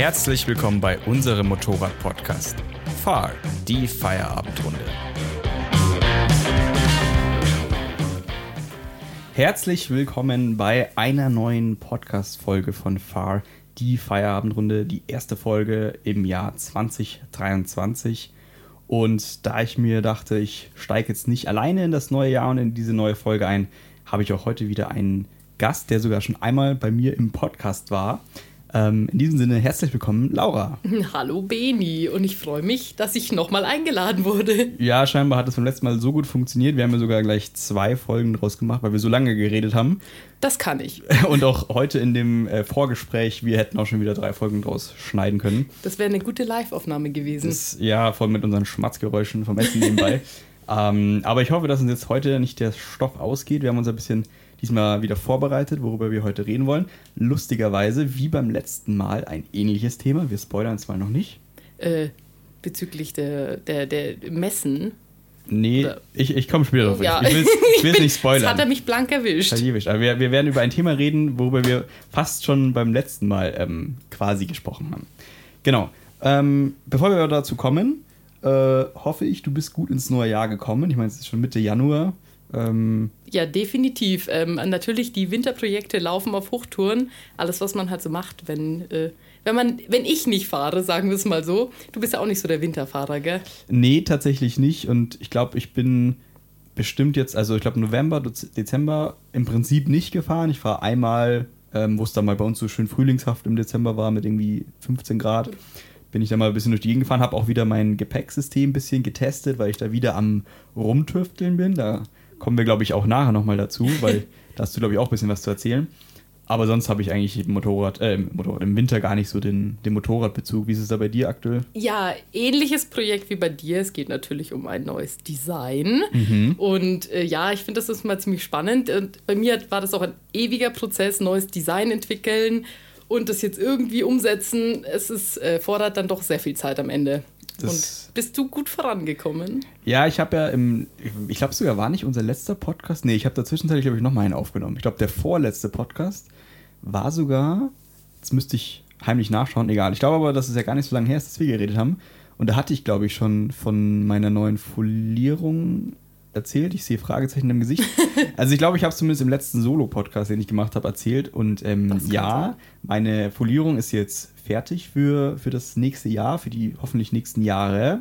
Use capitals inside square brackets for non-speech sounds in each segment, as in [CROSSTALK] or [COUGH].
Herzlich willkommen bei unserem Motorrad-Podcast. Fahr, die Feierabendrunde. Herzlich willkommen bei einer neuen Podcast-Folge von Fahr, die Feierabendrunde, die erste Folge im Jahr 2023. Und da ich mir dachte, ich steige jetzt nicht alleine in das neue Jahr und in diese neue Folge ein, habe ich auch heute wieder einen Gast, der sogar schon einmal bei mir im Podcast war. Ähm, in diesem Sinne herzlich willkommen, Laura. [LAUGHS] Hallo Beni und ich freue mich, dass ich nochmal eingeladen wurde. Ja, scheinbar hat es beim letzten Mal so gut funktioniert. Wir haben ja sogar gleich zwei Folgen draus gemacht, weil wir so lange geredet haben. Das kann ich. [LAUGHS] Und auch heute in dem äh, Vorgespräch, wir hätten auch schon wieder drei Folgen draus schneiden können. Das wäre eine gute Live-Aufnahme gewesen. Das, ja, voll mit unseren Schmatzgeräuschen vom Essen nebenbei. [LAUGHS] ähm, aber ich hoffe, dass uns jetzt heute nicht der Stoff ausgeht. Wir haben uns ein bisschen diesmal wieder vorbereitet, worüber wir heute reden wollen. Lustigerweise, wie beim letzten Mal, ein ähnliches Thema. Wir spoilern es mal noch nicht. Äh, bezüglich der, der, der Messen. Nee, ich, ich komme später drauf. Ja. Ich will es nicht [LAUGHS] spoilern. Jetzt hat er mich blank erwischt. Aber wir, wir werden über ein Thema reden, worüber wir fast schon beim letzten Mal ähm, quasi gesprochen haben. Genau. Ähm, bevor wir dazu kommen, äh, hoffe ich, du bist gut ins neue Jahr gekommen. Ich meine, es ist schon Mitte Januar. Ähm ja, definitiv. Ähm, natürlich, die Winterprojekte laufen auf Hochtouren. Alles, was man halt so macht, wenn, äh, wenn, man, wenn ich nicht fahre, sagen wir es mal so. Du bist ja auch nicht so der Winterfahrer, gell? Nee, tatsächlich nicht. Und ich glaube, ich bin bestimmt jetzt, also ich glaube November, Dezember im Prinzip nicht gefahren. Ich fahre einmal, ähm, wo es dann mal bei uns so schön frühlingshaft im Dezember war mit irgendwie 15 Grad bin ich da mal ein bisschen durch die Gegend gefahren, habe auch wieder mein Gepäcksystem ein bisschen getestet, weil ich da wieder am Rumtüfteln bin. Da kommen wir, glaube ich, auch nachher nochmal dazu, weil [LAUGHS] da hast du, glaube ich, auch ein bisschen was zu erzählen. Aber sonst habe ich eigentlich im Motorrad, äh, im Motorrad, im Winter gar nicht so den, den Motorradbezug. Wie ist es da bei dir aktuell? Ja, ähnliches Projekt wie bei dir. Es geht natürlich um ein neues Design. Mhm. Und äh, ja, ich finde, das ist mal ziemlich spannend. Und bei mir war das auch ein ewiger Prozess, neues Design entwickeln und das jetzt irgendwie umsetzen. Es ist, äh, fordert dann doch sehr viel Zeit am Ende. Das und bist du gut vorangekommen? Ja, ich habe ja im, ich glaube sogar war nicht unser letzter Podcast. Nee, ich habe dazwischenzeitlich, glaube ich, noch mal einen aufgenommen. Ich glaube, der vorletzte Podcast war sogar, jetzt müsste ich heimlich nachschauen, egal. Ich glaube aber, dass es ja gar nicht so lange her ist, dass wir geredet haben. Und da hatte ich, glaube ich, schon von meiner neuen Folierung erzählt. Ich sehe Fragezeichen im Gesicht. [LAUGHS] Also ich glaube, ich habe es zumindest im letzten Solo-Podcast, den ich gemacht habe, erzählt. Und ähm, ja, meine Folierung ist jetzt fertig für, für das nächste Jahr, für die hoffentlich nächsten Jahre.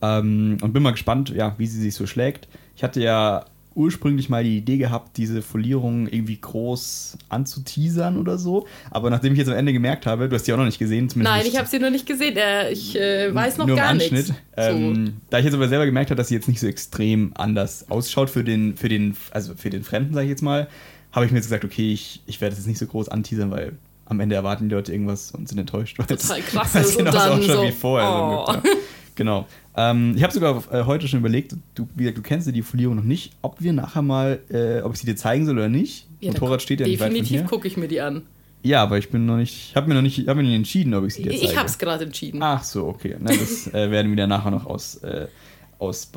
Ähm, und bin mal gespannt, ja, wie sie sich so schlägt. Ich hatte ja ursprünglich mal die Idee gehabt, diese Folierung irgendwie groß anzuteasern oder so. Aber nachdem ich jetzt am Ende gemerkt habe, du hast die auch noch nicht gesehen, zumindest. Nein, ich habe sie noch nicht gesehen. Äh, ich äh, weiß noch gar nichts. Ähm, so. Da ich jetzt aber selber gemerkt habe, dass sie jetzt nicht so extrem anders ausschaut für den, für den, also für den Fremden, sage ich jetzt mal, habe ich mir jetzt gesagt, okay, ich, ich werde es jetzt nicht so groß anteasern, weil am Ende erwarten die Leute irgendwas und sind enttäuscht. [LAUGHS] Total krass. Weil es genau auch schon so, wie vorher. Oh. So Genau. Ähm, ich habe sogar äh, heute schon überlegt, du, wie gesagt, du kennst ja die Folierung noch nicht, ob wir nachher mal, äh, ob ich sie dir zeigen soll oder nicht. Ja, Motorrad steht ja nicht weit Definitiv gucke ich mir die an. Ja, aber ich bin noch nicht, habe mir noch nicht, habe mir nicht entschieden, ob ich sie dir zeige. Ich habe es gerade entschieden. Ach so, okay. Na, das äh, werden wir dann nachher noch aus, äh,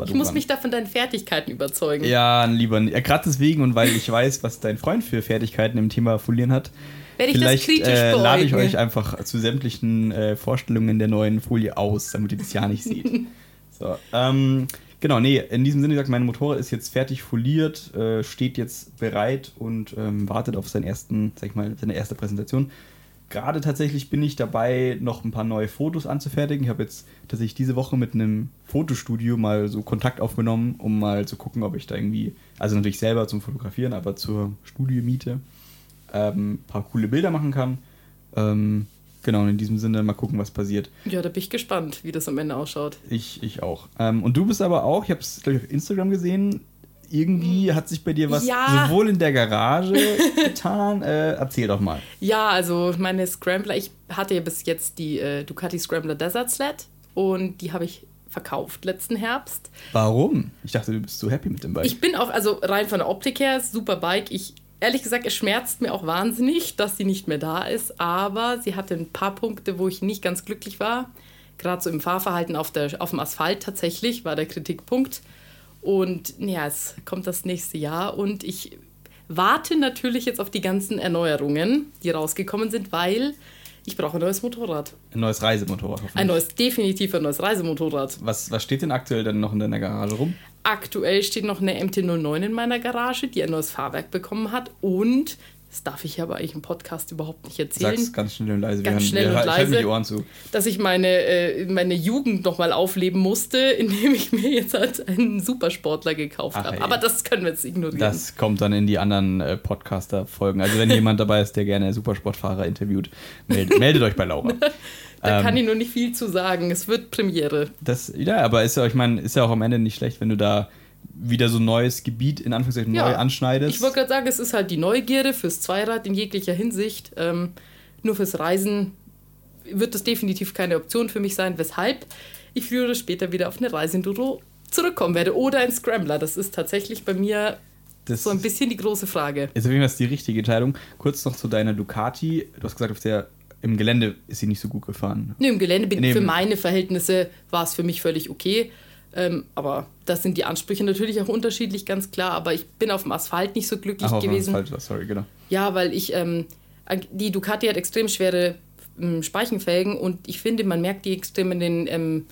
Ich muss mich da von deinen Fertigkeiten überzeugen. Ja, lieber nicht. Gerade deswegen und weil ich weiß, was dein Freund für Fertigkeiten im Thema Folieren hat, werde ich Vielleicht, das kritisch äh, lade ich euch einfach zu sämtlichen äh, Vorstellungen der neuen Folie aus, damit ihr das ja nicht seht. [LAUGHS] So, ähm, genau, nee, in diesem Sinne gesagt, mein Motorrad ist jetzt fertig foliert, äh, steht jetzt bereit und ähm, wartet auf seinen ersten, sag ich mal, seine erste Präsentation. Gerade tatsächlich bin ich dabei, noch ein paar neue Fotos anzufertigen. Ich habe jetzt tatsächlich diese Woche mit einem Fotostudio mal so Kontakt aufgenommen, um mal zu gucken, ob ich da irgendwie, also natürlich selber zum Fotografieren, aber zur Studiomiete ähm, ein paar coole Bilder machen kann. Ähm, genau, und in diesem Sinne mal gucken, was passiert. Ja, da bin ich gespannt, wie das am Ende ausschaut. Ich, ich auch. Ähm, und du bist aber auch, ich habe es, glaube ich, auf Instagram gesehen, irgendwie hat sich bei dir was ja. sowohl in der Garage [LAUGHS] getan. Äh, erzähl doch mal. Ja, also meine Scrambler, ich hatte ja bis jetzt die äh, Ducati Scrambler Desert Sled und die habe ich verkauft letzten Herbst. Warum? Ich dachte, du bist so happy mit dem Bike. Ich bin auch, also rein von der Optik her, super Bike. Ich ehrlich gesagt, es schmerzt mir auch wahnsinnig, dass sie nicht mehr da ist, aber sie hatte ein paar Punkte, wo ich nicht ganz glücklich war. Gerade so im Fahrverhalten auf, der, auf dem Asphalt tatsächlich war der Kritikpunkt. Und ja, es kommt das nächste Jahr und ich warte natürlich jetzt auf die ganzen Erneuerungen, die rausgekommen sind, weil Ich brauche ein neues Motorrad. Ein neues Reisemotorrad. Ein neues, definitiv ein neues Reisemotorrad. Was, was steht denn aktuell dann noch in deiner Garage rum? Aktuell steht noch eine MT-09 in meiner Garage, die ein neues Fahrwerk bekommen hat und das darf ich aber eigentlich im Podcast überhaupt nicht erzählen. Sag's ganz schnell und leise. Ganz wir schnell wir, und ich mir leise. die Ohren zu. dass ich meine, äh, meine Jugend nochmal aufleben musste, [LAUGHS] indem ich mir jetzt halt einen Supersportler gekauft habe. Aber das können wir jetzt ignorieren. Das kommt dann in die anderen äh, Podcaster-Folgen. Also wenn [LAUGHS] jemand dabei ist, der gerne Supersportfahrer interviewt, meldet, [LAUGHS] meldet euch bei Laura. da ähm, kann ich nur nicht viel zu sagen. Es wird Premiere. Das, ja, aber ist ja, ich meine, ist ja auch am Ende nicht schlecht, wenn du da wieder so ein neues Gebiet in Anführungszeichen Ja. neu anschneidest. Ich wollte gerade sagen, es ist halt die Neugierde fürs Zweirad in jeglicher Hinsicht. Ähm, nur fürs Reisen wird das definitiv keine Option für mich sein, weshalb ich früher oder später wieder auf eine Reisenduro zurückkommen werde. Oder ein Scrambler. Das ist tatsächlich bei mir das so ein bisschen die große Frage. ist auf jeden Fall die richtige Entscheidung. Kurz noch zu deiner Ducati. Du hast gesagt, auf der, im Gelände ist sie nicht so gut gefahren. Nee, im Gelände bin Nee, für meine Verhältnisse war es für mich völlig okay. Ähm, aber das sind die Ansprüche natürlich auch unterschiedlich, ganz klar. Aber ich bin auf dem Asphalt nicht so glücklich Ach, gewesen. falsch war, sorry, genau. Ja, weil ich, ähm, die Ducati hat extrem schwere ähm, Speichenfelgen und ich finde, man merkt die extrem in den ähm,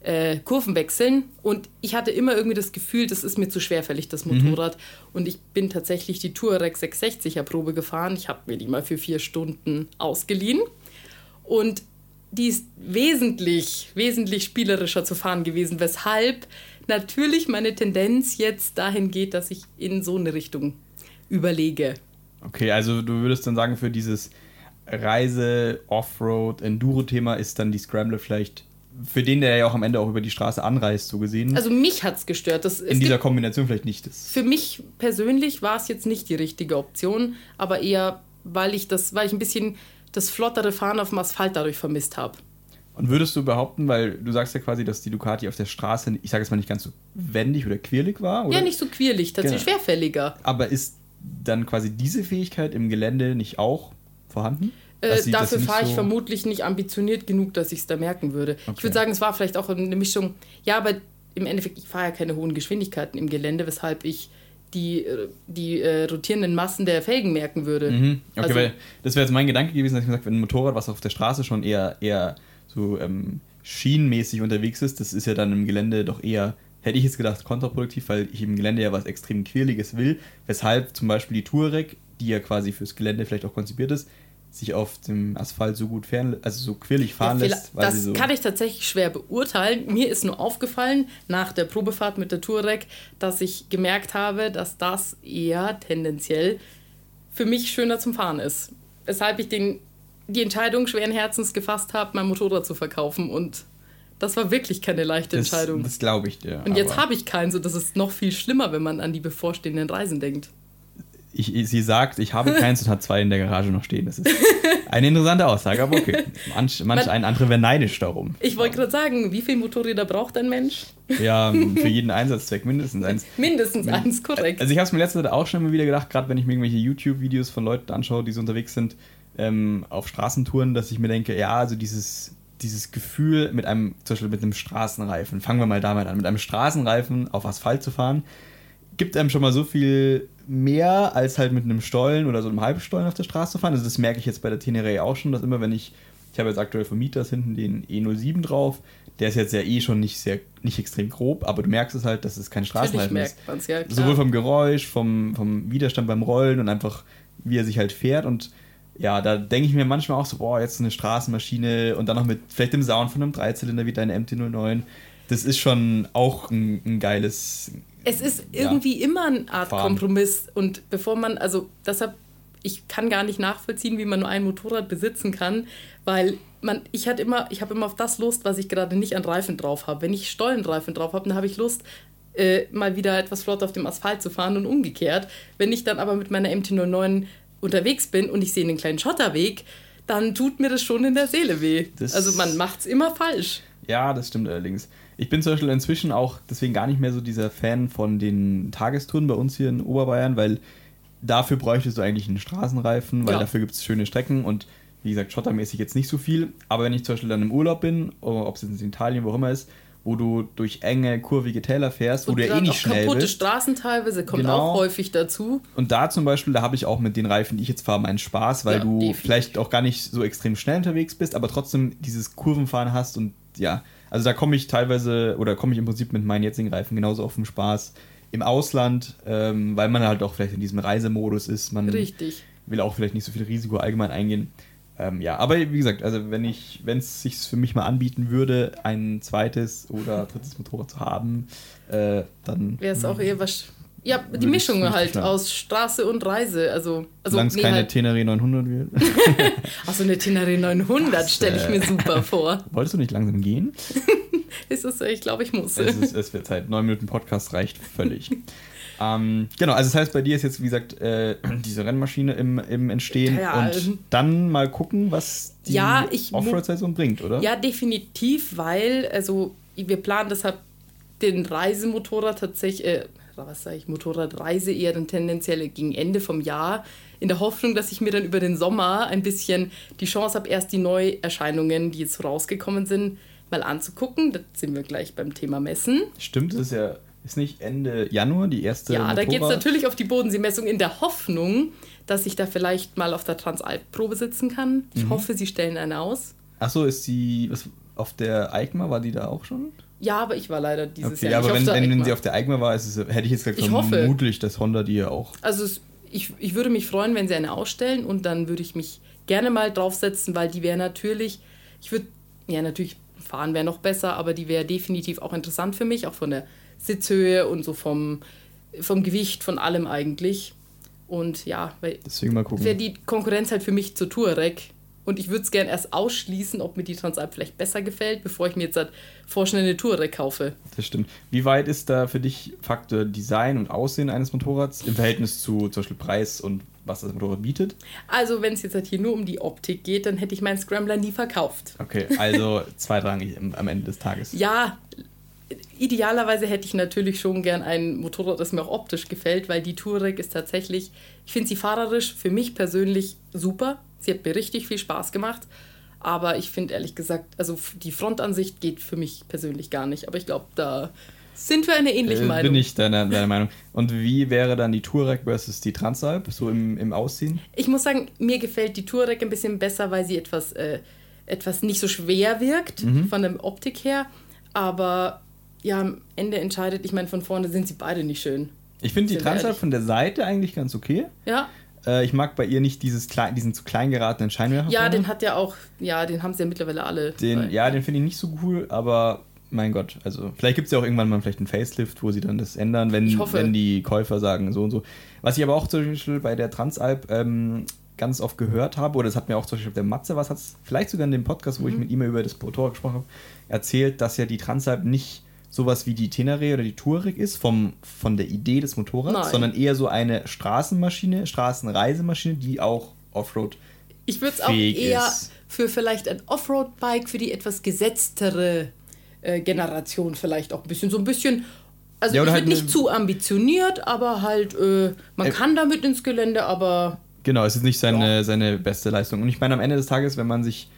äh, Kurvenwechseln. Und ich hatte immer irgendwie das Gefühl, das ist mir zu schwerfällig, das Motorrad. Und ich bin tatsächlich die Touareg 660er Probe gefahren. Ich habe mir die mal für vier Stunden ausgeliehen. Und die ist wesentlich, wesentlich spielerischer zu fahren gewesen, weshalb natürlich meine Tendenz jetzt dahin geht, dass ich in so eine Richtung überlege. Okay, also du würdest dann sagen, für dieses Reise, Offroad, Enduro-Thema ist dann die Scrambler vielleicht für den, der ja auch am Ende auch über die Straße anreist, so gesehen, Also mich hat es gestört. Das, in dieser Kombination vielleicht nicht das. für mich persönlich war es jetzt nicht die richtige Option, aber eher, weil ich das, weil ich ein bisschen das flottere Fahren auf dem Asphalt dadurch vermisst habe. Und würdest du behaupten, weil du sagst ja quasi, dass die Ducati auf der Straße, ich sage jetzt mal nicht ganz so wendig oder quirlig war, oder? Ja, nicht so quirlig, tatsächlich Genau. schwerfälliger. Aber ist dann quasi diese Fähigkeit im Gelände nicht auch vorhanden? Äh, sie- dafür fahre ich so- vermutlich nicht ambitioniert genug, dass ich es da merken würde. Ich Okay. würde sagen, es war vielleicht auch eine Mischung. Ja, aber im Endeffekt, ich fahre ja keine hohen Geschwindigkeiten im Gelände, weshalb ich die, äh, die äh, rotierenden Massen der Felgen merken würde. Mhm. Okay, Also- weil das wäre jetzt mein Gedanke gewesen, dass ich gesagt wenn ein Motorrad, was auf der Straße schon eher, eher so ähm, schienenmäßig unterwegs ist, das ist ja dann im Gelände doch eher, hätte ich jetzt gedacht, kontraproduktiv, weil ich im Gelände ja was extrem Quirliges will, weshalb zum Beispiel die Touareg, die ja quasi fürs Gelände vielleicht auch konzipiert ist, sich auf dem Asphalt so gut fern, also so quirlig fahren Ja, lässt, weil das so. kann ich tatsächlich schwer beurteilen. Mir ist nur aufgefallen nach der Probefahrt mit der Touareg, dass ich gemerkt habe, dass das eher tendenziell für mich schöner zum Fahren ist. Weshalb ich den, die Entscheidung schweren Herzens gefasst habe, mein Motorrad zu verkaufen. Und das war wirklich keine leichte das, Entscheidung. das glaube ich dir. und jetzt habe ich keinen, so das ist noch viel schlimmer, wenn man an die bevorstehenden Reisen denkt. Ich, sie sagt, ich habe keins und hat zwei in der Garage noch stehen. Das ist eine interessante Aussage, aber okay. Manch, manch Man- ein anderer wäre neidisch darum. Ich wollte gerade sagen, wie viele Motorräder braucht ein Mensch? Ja, für jeden Einsatzzweck mindestens eins. Mindestens eins, korrekt. Also ich habe es mir letzte Zeit auch schon mal wieder gedacht, gerade wenn ich mir irgendwelche YouTube-Videos von Leuten anschaue, die so unterwegs sind ähm, auf Straßentouren, dass ich mir denke, ja, also dieses, dieses Gefühl mit einem, zum Beispiel mit einem Straßenreifen, fangen wir mal damit an, mit einem Straßenreifen auf Asphalt zu fahren, gibt einem schon mal so viel mehr als halt mit einem Stollen oder so einem Halbstollen auf der Straße zu fahren. Also das merke ich jetzt bei der Teneré auch schon, dass immer wenn ich, ich habe jetzt aktuell von Mieters hinten den E07 drauf, der ist jetzt ja eh schon nicht sehr, nicht extrem grob, aber du merkst es halt, dass es kein Straßenreifen ist. ja. Sowohl vom Geräusch, vom, vom Widerstand beim Rollen und einfach, wie er sich halt fährt. Und ja, da denke ich mir manchmal auch so, boah, jetzt eine Straßenmaschine und dann noch mit vielleicht dem Sound von einem Dreizylinder wie deine MT-09. Das ist schon auch ein, ein geiles. Es ist Ja. irgendwie immer eine Art Fahren. Kompromiss. Und bevor man, also deshalb, ich kann gar nicht nachvollziehen, wie man nur ein Motorrad besitzen kann, weil man, ich hatte immer, ich habe immer auf das Lust, was ich gerade nicht an Reifen drauf habe. Wenn ich Stollenreifen drauf habe, dann habe ich Lust, äh, mal wieder etwas flott auf dem Asphalt zu fahren und umgekehrt. Wenn ich dann aber mit meiner MT-09 unterwegs bin und ich sehe einen kleinen Schotterweg, dann tut mir das schon in der Seele weh. Das- also man macht es immer falsch. Ja, das stimmt allerdings. Ich bin zum Beispiel inzwischen auch deswegen gar nicht mehr so dieser Fan von den Tagestouren bei uns hier in Oberbayern, weil dafür bräuchtest du eigentlich einen Straßenreifen, weil Ja. dafür gibt es schöne Strecken und wie gesagt, schottermäßig jetzt nicht so viel. Aber wenn ich zum Beispiel dann im Urlaub bin, ob es jetzt in Italien, wo auch immer ist, wo du durch enge, kurvige Täler fährst, wo Und du ja eh nicht schnell kaputte bist. Straßen teilweise kommt Genau. auch häufig dazu. Und da zum Beispiel, da habe ich auch mit den Reifen, die ich jetzt fahre, meinen Spaß, weil Ja, du definitiv. vielleicht auch gar nicht so extrem schnell unterwegs bist, aber trotzdem dieses Kurvenfahren hast und ja, also da komme ich teilweise oder komme ich im Prinzip mit meinen jetzigen Reifen genauso auf den Spaß im Ausland, ähm, weil man halt auch vielleicht in diesem Reisemodus ist. Man Richtig. will auch vielleicht nicht so viel Risiko allgemein eingehen. Ähm, ja, aber wie gesagt, also wenn ich, wenn es sich für mich mal anbieten würde, ein zweites oder drittes Motorrad zu haben, äh, dann Wäre es auch eher was. Ja, die Mischung halt klar. aus Straße und Reise. Also, also solange es nee, keine halt, Tenere 900 wird. [LAUGHS] ach, so eine Tenere 900 Das, stelle ich mir super vor. [LAUGHS] Wolltest du nicht langsam gehen? [LAUGHS] Ist es, ich glaube, ich muss. Es, ist, es wird Zeit. Neun Minuten Podcast reicht völlig. ähm, genau, also das heißt, bei dir ist jetzt, wie gesagt, äh, diese Rennmaschine im, im Entstehen Ja, und ähm, dann mal gucken, was die Ja, Offroad-Saison bringt, oder? Ja, definitiv, weil, also wir planen deshalb den Reisemotorrad tatsächlich, äh, was sage ich, Motorradreise eher dann tendenziell gegen Ende vom Jahr, in der Hoffnung, dass ich mir dann über den Sommer ein bisschen die Chance habe, erst die Neuerscheinungen, die jetzt rausgekommen sind, mal anzugucken. Da sind wir gleich beim Thema Messen. Stimmt, das ist ja, ist nicht Ende Januar die erste Ja, da geht es Motorrad- natürlich auf die Bodenseemessung in der Hoffnung, dass ich da vielleicht mal auf der Transalp-Probe sitzen kann. Ich Mhm. hoffe, sie stellen eine aus. Achso, ist die, was, auf der EICMA, war die da auch schon? Ja, aber ich war leider dieses Okay, Jahr aber nicht wenn, wenn, wenn sie auf der EICMA war, ist es, hätte ich jetzt gesagt, Ich hoffe. vermutlich, dass Honda die ja auch. Also es, ich, ich würde mich freuen, wenn sie eine ausstellen und dann würde ich mich gerne mal draufsetzen, weil die wäre natürlich, ich würde, ja natürlich fahren wäre noch besser, aber die wäre definitiv auch interessant für mich, auch von der Sitzhöhe und so vom, vom Gewicht, von allem eigentlich. Und ja, weil Deswegen mal gucken. wäre die Konkurrenz halt für mich zur Touareg. Und ich würde es gerne erst ausschließen, ob mir die Transalp vielleicht besser gefällt, bevor ich mir jetzt halt vorschnell eine Touareg kaufe. Das stimmt. Wie weit ist da für dich Faktor Design und Aussehen eines Motorrads im Verhältnis zu zum Beispiel Preis und was das Motorrad bietet? Also wenn es jetzt halt hier nur um die Optik geht, dann hätte ich meinen Scrambler nie verkauft. Okay, also [LAUGHS] zweitrangig am Ende des Tages. Ja, idealerweise hätte ich natürlich schon gern ein Motorrad, das mir auch optisch gefällt, weil die Touareg ist tatsächlich, ich finde sie fahrerisch für mich persönlich super. Sie hat mir richtig viel Spaß gemacht. Aber ich finde ehrlich gesagt, also die Frontansicht geht für mich persönlich gar nicht. Aber ich glaube, da sind wir einer ähnlichen Äh, Meinung. bin ich deiner, deiner Meinung. Und wie wäre dann die Touareg versus die Transalp, so im, im Aussehen? Ich muss sagen, mir gefällt die Touareg ein bisschen besser, weil sie etwas, äh, etwas nicht so schwer wirkt Mhm. von der Optik her. Aber ja, am Ende entscheidet, ich meine, von vorne sind sie beide nicht schön. Ich finde die Transalp ehrlich. von der Seite eigentlich ganz okay. Ja, Äh, ich mag bei ihr nicht dieses klein, diesen zu klein geratenen Scheinwerfer. ja, den hat ja auch, ja, den haben sie ja mittlerweile alle. Den, ja, den finde ich nicht so cool, aber mein Gott, also vielleicht gibt es ja auch irgendwann mal vielleicht einen Facelift, wo sie dann das ändern, wenn, wenn die Käufer sagen so und so. Was ich aber auch zum Beispiel bei der Transalp ähm, ganz oft gehört habe, oder das hat mir auch zum Beispiel der Matze, was hat es vielleicht sogar in dem Podcast, wo Mhm. ich mit ihm über das Motorrad gesprochen habe, erzählt, dass ja die Transalp nicht sowas wie die Tenere oder die Touareg ist, vom, von der Idee des Motorrads, Nein. sondern eher so eine Straßenmaschine, Straßenreisemaschine, die auch Offroad Ich würde es auch eher ist. für vielleicht ein Offroad-Bike, für die etwas gesetztere äh, Generation vielleicht auch ein bisschen, so ein bisschen. Also Ja, ich halt nicht zu ambitioniert, aber halt, äh, man Äh, kann damit ins Gelände, aber Genau, es ist nicht seine, seine beste Leistung. Und ich meine, am Ende des Tages, wenn man sich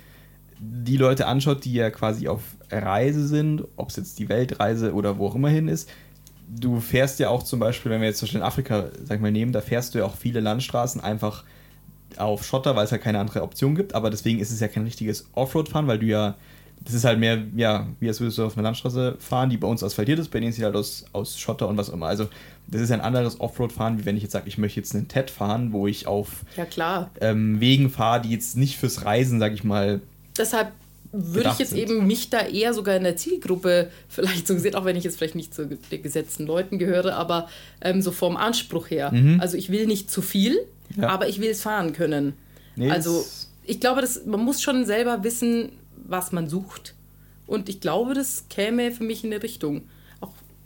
die Leute anschaut, die ja quasi auf Reise sind, ob es jetzt die Weltreise oder wo auch immer hin ist, du fährst ja auch zum Beispiel, wenn wir jetzt zum Beispiel in Afrika, sag ich mal, nehmen, da fährst du ja auch viele Landstraßen einfach auf Schotter, weil es ja keine andere Option gibt, aber deswegen ist es ja kein richtiges Offroad-Fahren, weil du ja, das ist halt mehr, ja, wie als würdest du auf einer Landstraße fahren, die bei uns asphaltiert ist, bei denen ist sie halt aus, aus Schotter und was auch immer. Also das ist ein anderes Offroad-Fahren, wie wenn ich jetzt sage, ich möchte jetzt einen TED fahren, wo ich auf ja klar. ähm, Wegen fahre, die jetzt nicht fürs Reisen, sag ich mal, Deshalb würde ich jetzt sind. eben mich da eher sogar in der Zielgruppe [LAUGHS] vielleicht so gesehen, auch wenn ich jetzt vielleicht nicht zu den gesetzten Leuten gehöre, aber ähm, so vom Anspruch her. Also ich will nicht zu viel, Mhm. Ja. aber ich will es fahren können. Nee, also ich glaube, das, man muss schon selber wissen, was man sucht. Und ich glaube, das käme für mich in eine Richtung.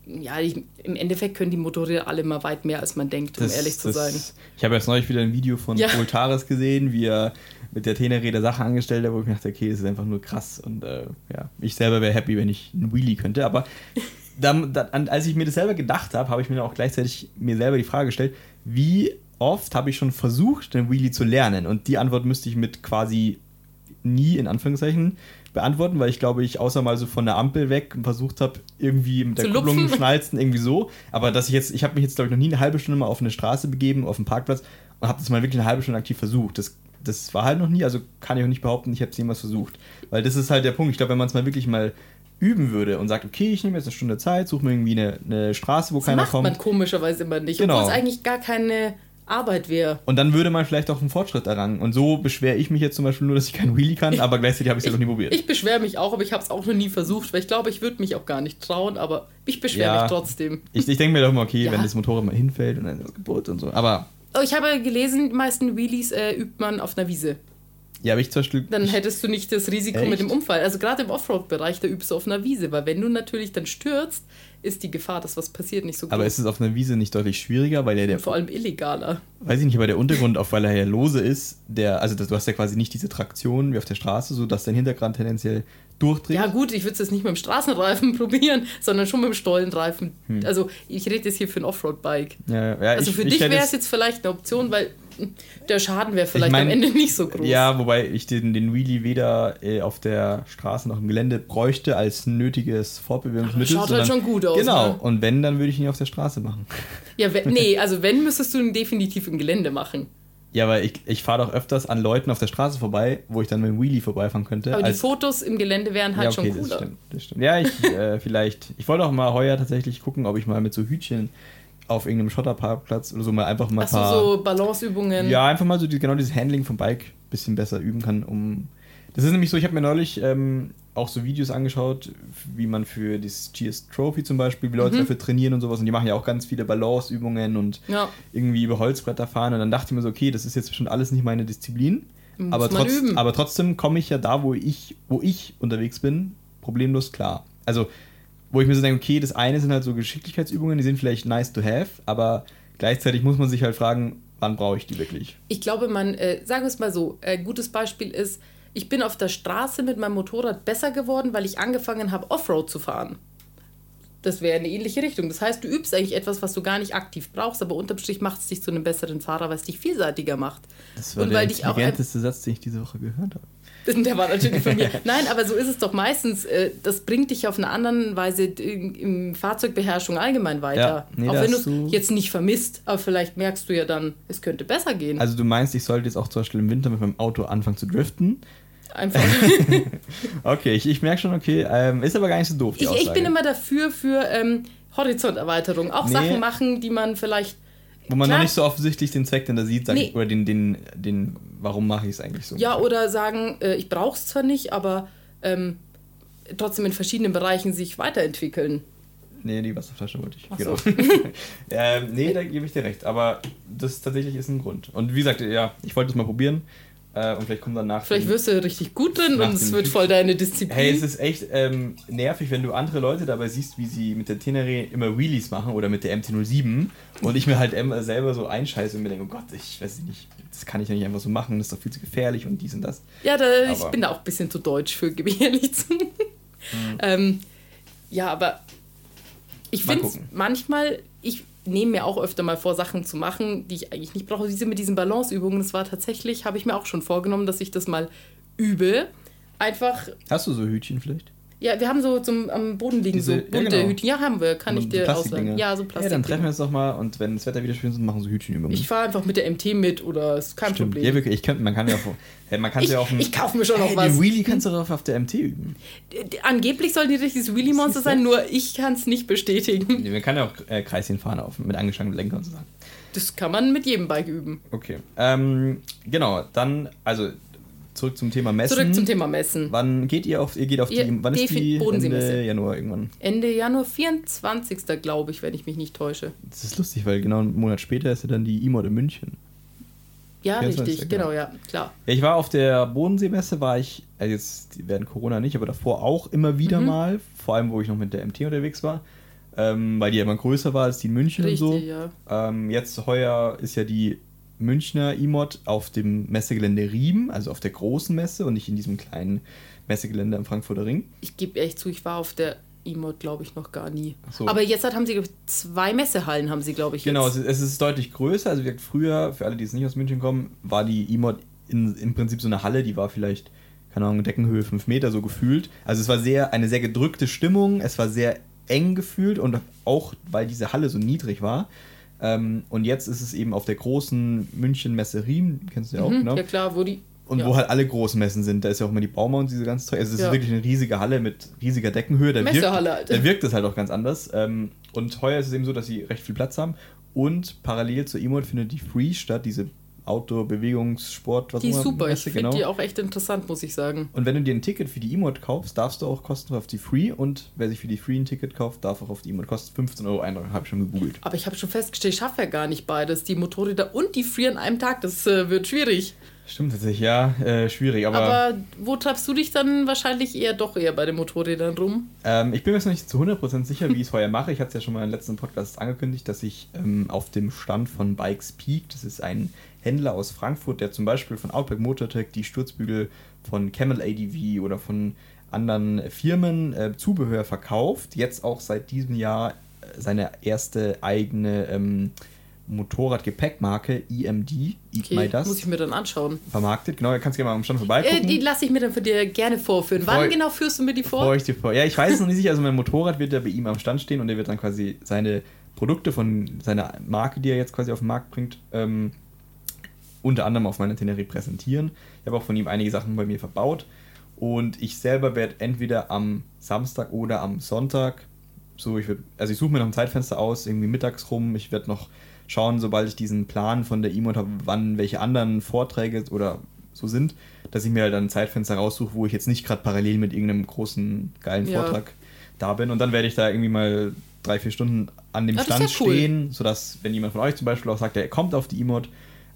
Ja, ich, im Endeffekt können die Motorräder alle mal weit mehr, als man denkt, um das- ehrlich zu das- sein. Ich habe jetzt neulich wieder ein Video von Ja. Paul Tares gesehen, wie er mit der Teneré Sache angestellt hat, wo ich mir dachte, okay, das ist einfach nur krass. Und äh, ja, ich selber wäre happy, wenn ich einen Wheelie könnte. Aber [LAUGHS] dann, dann, an- als ich mir das selber gedacht habe, habe ich mir auch gleichzeitig mir selber die Frage gestellt, wie oft habe ich schon versucht, den Wheelie zu lernen? Und die Antwort müsste ich mit quasi nie, in Anführungszeichen, beantworten, weil ich glaube, ich außer mal so von der Ampel weg versucht habe, irgendwie mit der Zu Kupplung schnalzen, irgendwie so. Aber dass ich jetzt, ich habe mich jetzt, glaube ich, noch nie eine halbe Stunde mal auf eine Straße begeben, auf einen Parkplatz und habe das mal wirklich eine halbe Stunde aktiv versucht. Das, das war halt noch nie, also kann ich auch nicht behaupten, ich habe es jemals versucht. Weil das ist halt der Punkt. Ich glaube, wenn man es mal wirklich mal üben würde und sagt, okay, ich nehme jetzt eine Stunde Zeit, suche mir irgendwie eine, eine Straße, wo Das keiner macht kommt. man komischerweise immer nicht, Genau. obwohl es eigentlich gar keine Arbeit wäre. Und dann würde man vielleicht auch einen Fortschritt erlangen. Und so beschwere ich mich jetzt zum Beispiel nur, dass ich keinen Wheelie kann, [LAUGHS] aber gleichzeitig habe ich es ja noch nie probiert. Ich beschwere mich auch, aber ich habe es auch noch nie versucht, weil ich glaube, ich würde mich auch gar nicht trauen, aber ich beschwere Ja. mich trotzdem. Ich, ich denke mir doch immer, okay, Ja. wenn das Motorrad mal hinfällt und dann ist kaputt und so. Aber Oh, ich habe gelesen, die meisten Wheelies äh, übt man auf einer Wiese. ja, aber ich zum Beispiel. Dann hättest du nicht das Risiko Echt? mit dem Unfall. Also gerade im Offroad-Bereich, da übst du auf einer Wiese, weil wenn du natürlich dann stürzt, ist die Gefahr, dass was passiert, nicht so groß. aber ist es auf einer Wiese nicht deutlich schwieriger, weil der, der Und vor allem illegaler. weiß ich nicht, aber der Untergrund, auch weil er ja lose ist, der, also das, du hast ja quasi nicht diese Traktion wie auf der Straße, so dass dein Hintergrund tendenziell durchdreht. Ja gut, ich würde es jetzt nicht mit dem Straßenreifen [LAUGHS] probieren, sondern schon mit dem Stollenreifen. Hm. Also ich rede jetzt hier für ein Offroad-Bike. ja, ja, Also ich, für ich dich wäre es jetzt vielleicht eine Option, weil [LAUGHS] der Schaden wäre vielleicht mein, am Ende nicht so groß. Ja, wobei ich den, den Wheelie weder äh, auf der Straße noch im Gelände bräuchte als nötiges Fortbewegungsmittel. Aber schaut halt schon gut aus, Genau, ne? und wenn, dann würde ich ihn auf der Straße machen. [LAUGHS] Ja, wenn, [LAUGHS] nee, also wenn, müsstest du ihn definitiv im Gelände machen. Ja, aber ich, ich fahre doch öfters an Leuten auf der Straße vorbei, wo ich dann mit dem Wheelie vorbeifahren könnte. Aber die Fotos im Gelände wären halt ja, okay, schon das cooler. stimmt, das stimmt. Ja, ich, äh, vielleicht. Ich wollte auch mal heuer tatsächlich gucken, ob ich mal mit so Hütchen auf irgendeinem Schotterparkplatz oder so mal einfach mal Achso, paar. so Balanceübungen. Ja, einfach mal so die, genau dieses Handling vom Bike ein bisschen besser üben kann, um. Das ist nämlich so, ich habe mir neulich ähm, auch so Videos angeschaut, wie man für das GS Trophy zum Beispiel, wie Leute Mhm. dafür trainieren und sowas. Und die machen ja auch ganz viele Balanceübungen und Ja. irgendwie über Holzbretter fahren. Und dann dachte ich mir so, okay, das ist jetzt schon alles nicht meine Disziplin. Muss Aber, trotz, aber trotzdem komme ich ja da, wo ich, wo ich unterwegs bin, problemlos klar. Also, wo ich mir so denke, okay, das eine sind halt so Geschicklichkeitsübungen, die sind vielleicht nice to have, aber gleichzeitig muss man sich halt fragen, wann brauche ich die wirklich? Ich glaube, man, äh, sagen wir es mal so, ein gutes Beispiel ist, ich bin auf der Straße mit meinem Motorrad besser geworden, weil ich angefangen habe, Offroad zu fahren. Das wäre eine ähnliche Richtung. Das heißt, du übst eigentlich etwas, was du gar nicht aktiv brauchst, aber unterm Strich macht es dich zu einem besseren Fahrer, weil es dich vielseitiger macht. Das war Und der weil dich auch intelligenteste Satz, den ich diese Woche gehört habe. [LAUGHS] Der war natürlich von mir. [LAUGHS] Nein, aber so ist es doch meistens. äh, Das bringt dich auf eine andere Weise in Fahrzeugbeherrschung allgemein weiter. Ja, nee, auch wenn du es jetzt nicht vermisst, aber vielleicht merkst du ja dann, es könnte besser gehen. Also du meinst, ich sollte jetzt auch zum Beispiel im Winter mit meinem Auto anfangen zu driften? Einfach. [LAUGHS] Okay, ich, ich merke schon, okay, ähm, ist aber gar nicht so doof. Ich, ich bin immer dafür für ähm, Horizonterweiterung. Auch Nee. Sachen machen, die man vielleicht. Wo man Klar. noch nicht so offensichtlich den Zweck denn da sieht, Nee. ich, oder den, den, den, warum mache ich es eigentlich so? Ja, oder sagen, äh, ich brauche es zwar nicht, aber ähm, trotzdem in verschiedenen Bereichen sich weiterentwickeln. Nee, die Wasserflasche wollte ich. Ach Genau. so. [LAUGHS] ähm, nee, da gebe ich dir recht. Aber das tatsächlich ist ein Grund. Und wie gesagt, ja, ich wollte es mal probieren. Äh, und vielleicht kommt dann nach. Vielleicht wirst du richtig gut drin und es wird voll deine Disziplin. Hey, es ist echt ähm, nervig, wenn du andere Leute dabei siehst, wie sie mit der Tenere immer Wheelies machen oder mit der MT-07 und ich mir halt immer selber so einscheiße und mir denke, oh Gott, ich weiß nicht, das kann ich ja nicht einfach so machen, das ist doch viel zu gefährlich und dies und das. Ja, da, ich Aber- bin da auch ein bisschen zu deutsch für, gebe ich ehrlich zu. ähm, ja, aber ich finde gucken. manchmal, ich nehme mir auch öfter mal vor, Sachen zu machen, die ich eigentlich nicht brauche. Diese mit diesen Balanceübungen, das war tatsächlich, habe ich mir auch schon vorgenommen, dass ich das mal übe. Einfach, Hast du so Hütchen vielleicht? Ja, wir haben so zum am Boden liegen Diese- so ja, bunte genau. Hütchen. Ja, haben wir, kann ich So dir Plastikdinger. ausleihen. Ja, so Ja, Plastik. dann treffen wir uns doch mal und wenn das Wetter wieder schön ist, machen so Hütchenübungen. ich fahre einfach mit der MT mit oder ist kein Stimmt. Problem. Ja, wirklich, ich könnte, man kann ja auch, [LAUGHS] hey, man kann ich, ja auch ein, ich kaufe mir schon noch hey, was. den Wheelie kannst du doch auf der MT üben. Angeblich soll die richtiges Wheelie Monster sein, nur ich kann es nicht bestätigen. Man kann ja auch äh, Kreischen fahren auf, mit angeschlagenen Lenker und so Sachen. Das kann man mit jedem Bike üben. Okay. Ähm, genau, dann, also zurück zum Thema Messen. Zurück zum Thema Messen. Wann geht ihr auf, ihr geht auf die, Ja, wann ist die Bodenseemesse. Ende Januar irgendwann? Ende Januar 24. glaube ich, wenn ich mich nicht täusche. Das ist lustig, weil genau einen Monat später ist ja dann die E-Mod in München. Ja, 24., richtig, genau. genau, ja, klar. Ja, ich war auf der Bodenseemesse, war ich, also jetzt während Corona nicht, aber davor auch immer wieder Mhm. mal, vor allem wo ich noch mit der MT unterwegs war, ähm, weil die ja immer größer war als die in München Richtig, und so. ja. Ähm, jetzt heuer ist ja die Münchner E-Mod auf dem Messegelände Riem, also auf der großen Messe und nicht in diesem kleinen Messegelände am Frankfurter Ring. Ich gebe ehrlich zu, ich war auf der E-Mod, glaube ich, noch gar nie. So. Aber jetzt hat, haben sie, zwei Messehallen, haben sie, glaube ich, Genau, es jetzt. ist, es ist deutlich größer. Also wie gesagt, früher, für alle, die jetzt nicht aus München kommen, war die E-Mod im Prinzip so eine Halle, die war vielleicht, keine Ahnung, Deckenhöhe 5 Meter so gefühlt. Also es war sehr, eine sehr gedrückte Stimmung, es war sehr eng gefühlt und auch weil diese Halle so niedrig war. Ähm, und jetzt ist es eben auf der großen München-Messe Riem, kennst du ja auch, Mhm, ne? Ja klar, wo die. Und ja. wo halt alle großen Messen sind. Da ist ja auch immer die Bauma und diese ganz toll. Also es Ja. ist wirklich eine riesige Halle mit riesiger Deckenhöhe. Da Messehalle wirkt, halt. Da wirkt es halt auch ganz anders. Ähm, und heuer ist es eben so, dass sie recht viel Platz haben. Und parallel zur E-Mode findet die Free statt, diese Outdoor-Bewegungssport, was Die ist immer super. Ich Messe, finde die auch echt interessant, muss ich sagen. Und wenn du dir ein Ticket für die E-Mode kaufst, darfst du auch kostenlos auf die Free. Und wer sich für die Free ein Ticket kauft, darf auch auf die E-Mode. Kostet 15 Euro Eintrag, habe ich schon gegoogelt. Aber ich habe schon festgestellt, ich schaffe ja gar nicht beides. Die Motorräder und die Free an einem Tag. Das äh, wird schwierig. Stimmt tatsächlich, ja, äh, schwierig. Aber, Aber wo treibst du dich dann wahrscheinlich eher doch eher bei den Motorrädern rum? ähm, ich bin mir jetzt noch nicht zu 100% sicher, wie ich es heuer mache. Ich hatte es ja schon mal im letzten Podcast angekündigt, dass ich ähm, auf dem Stand von Bikes Peak, das ist ein Händler aus Frankfurt, der zum Beispiel von Outback Motortech die Sturzbügel von Camel ADV oder von anderen Firmen äh, Zubehör verkauft, jetzt auch seit diesem Jahr äh, seine erste eigene ähm, Motorradgepäckmarke EMD, Eat Okay, My Dust, muss ich mir dann anschauen. vermarktet. Genau, kannst gerne mal am Stand Äh, vorbeigucken. die lasse ich mir dann für dir gerne vorführen. Freu- Wann genau führst du mir die vor? Ich dir vor. Ja, ich weiß es noch [LAUGHS] nicht sicher. Also mein Motorrad wird ja bei ihm am Stand stehen und er wird dann quasi seine Produkte von seiner Marke, die er jetzt quasi auf den Markt bringt, ähm, unter anderem auf meiner Teneré präsentieren. Ich habe auch von ihm einige Sachen bei mir verbaut und ich selber werde entweder am Samstag oder am Sonntag, so ich also ich suche mir noch ein Zeitfenster aus, irgendwie mittags rum. Ich werde noch schauen, sobald ich diesen Plan von der E-Mode habe, wann welche anderen Vorträge oder so sind, dass ich mir halt dann ein Zeitfenster raussuche, wo ich jetzt nicht gerade parallel mit irgendeinem großen, geilen Ja. Vortrag da bin. Und dann werde ich da irgendwie mal drei, vier Stunden an dem Ja, ist Stand ja cool. stehen, sodass, wenn jemand von euch zum Beispiel auch sagt, er kommt auf die E-Mode,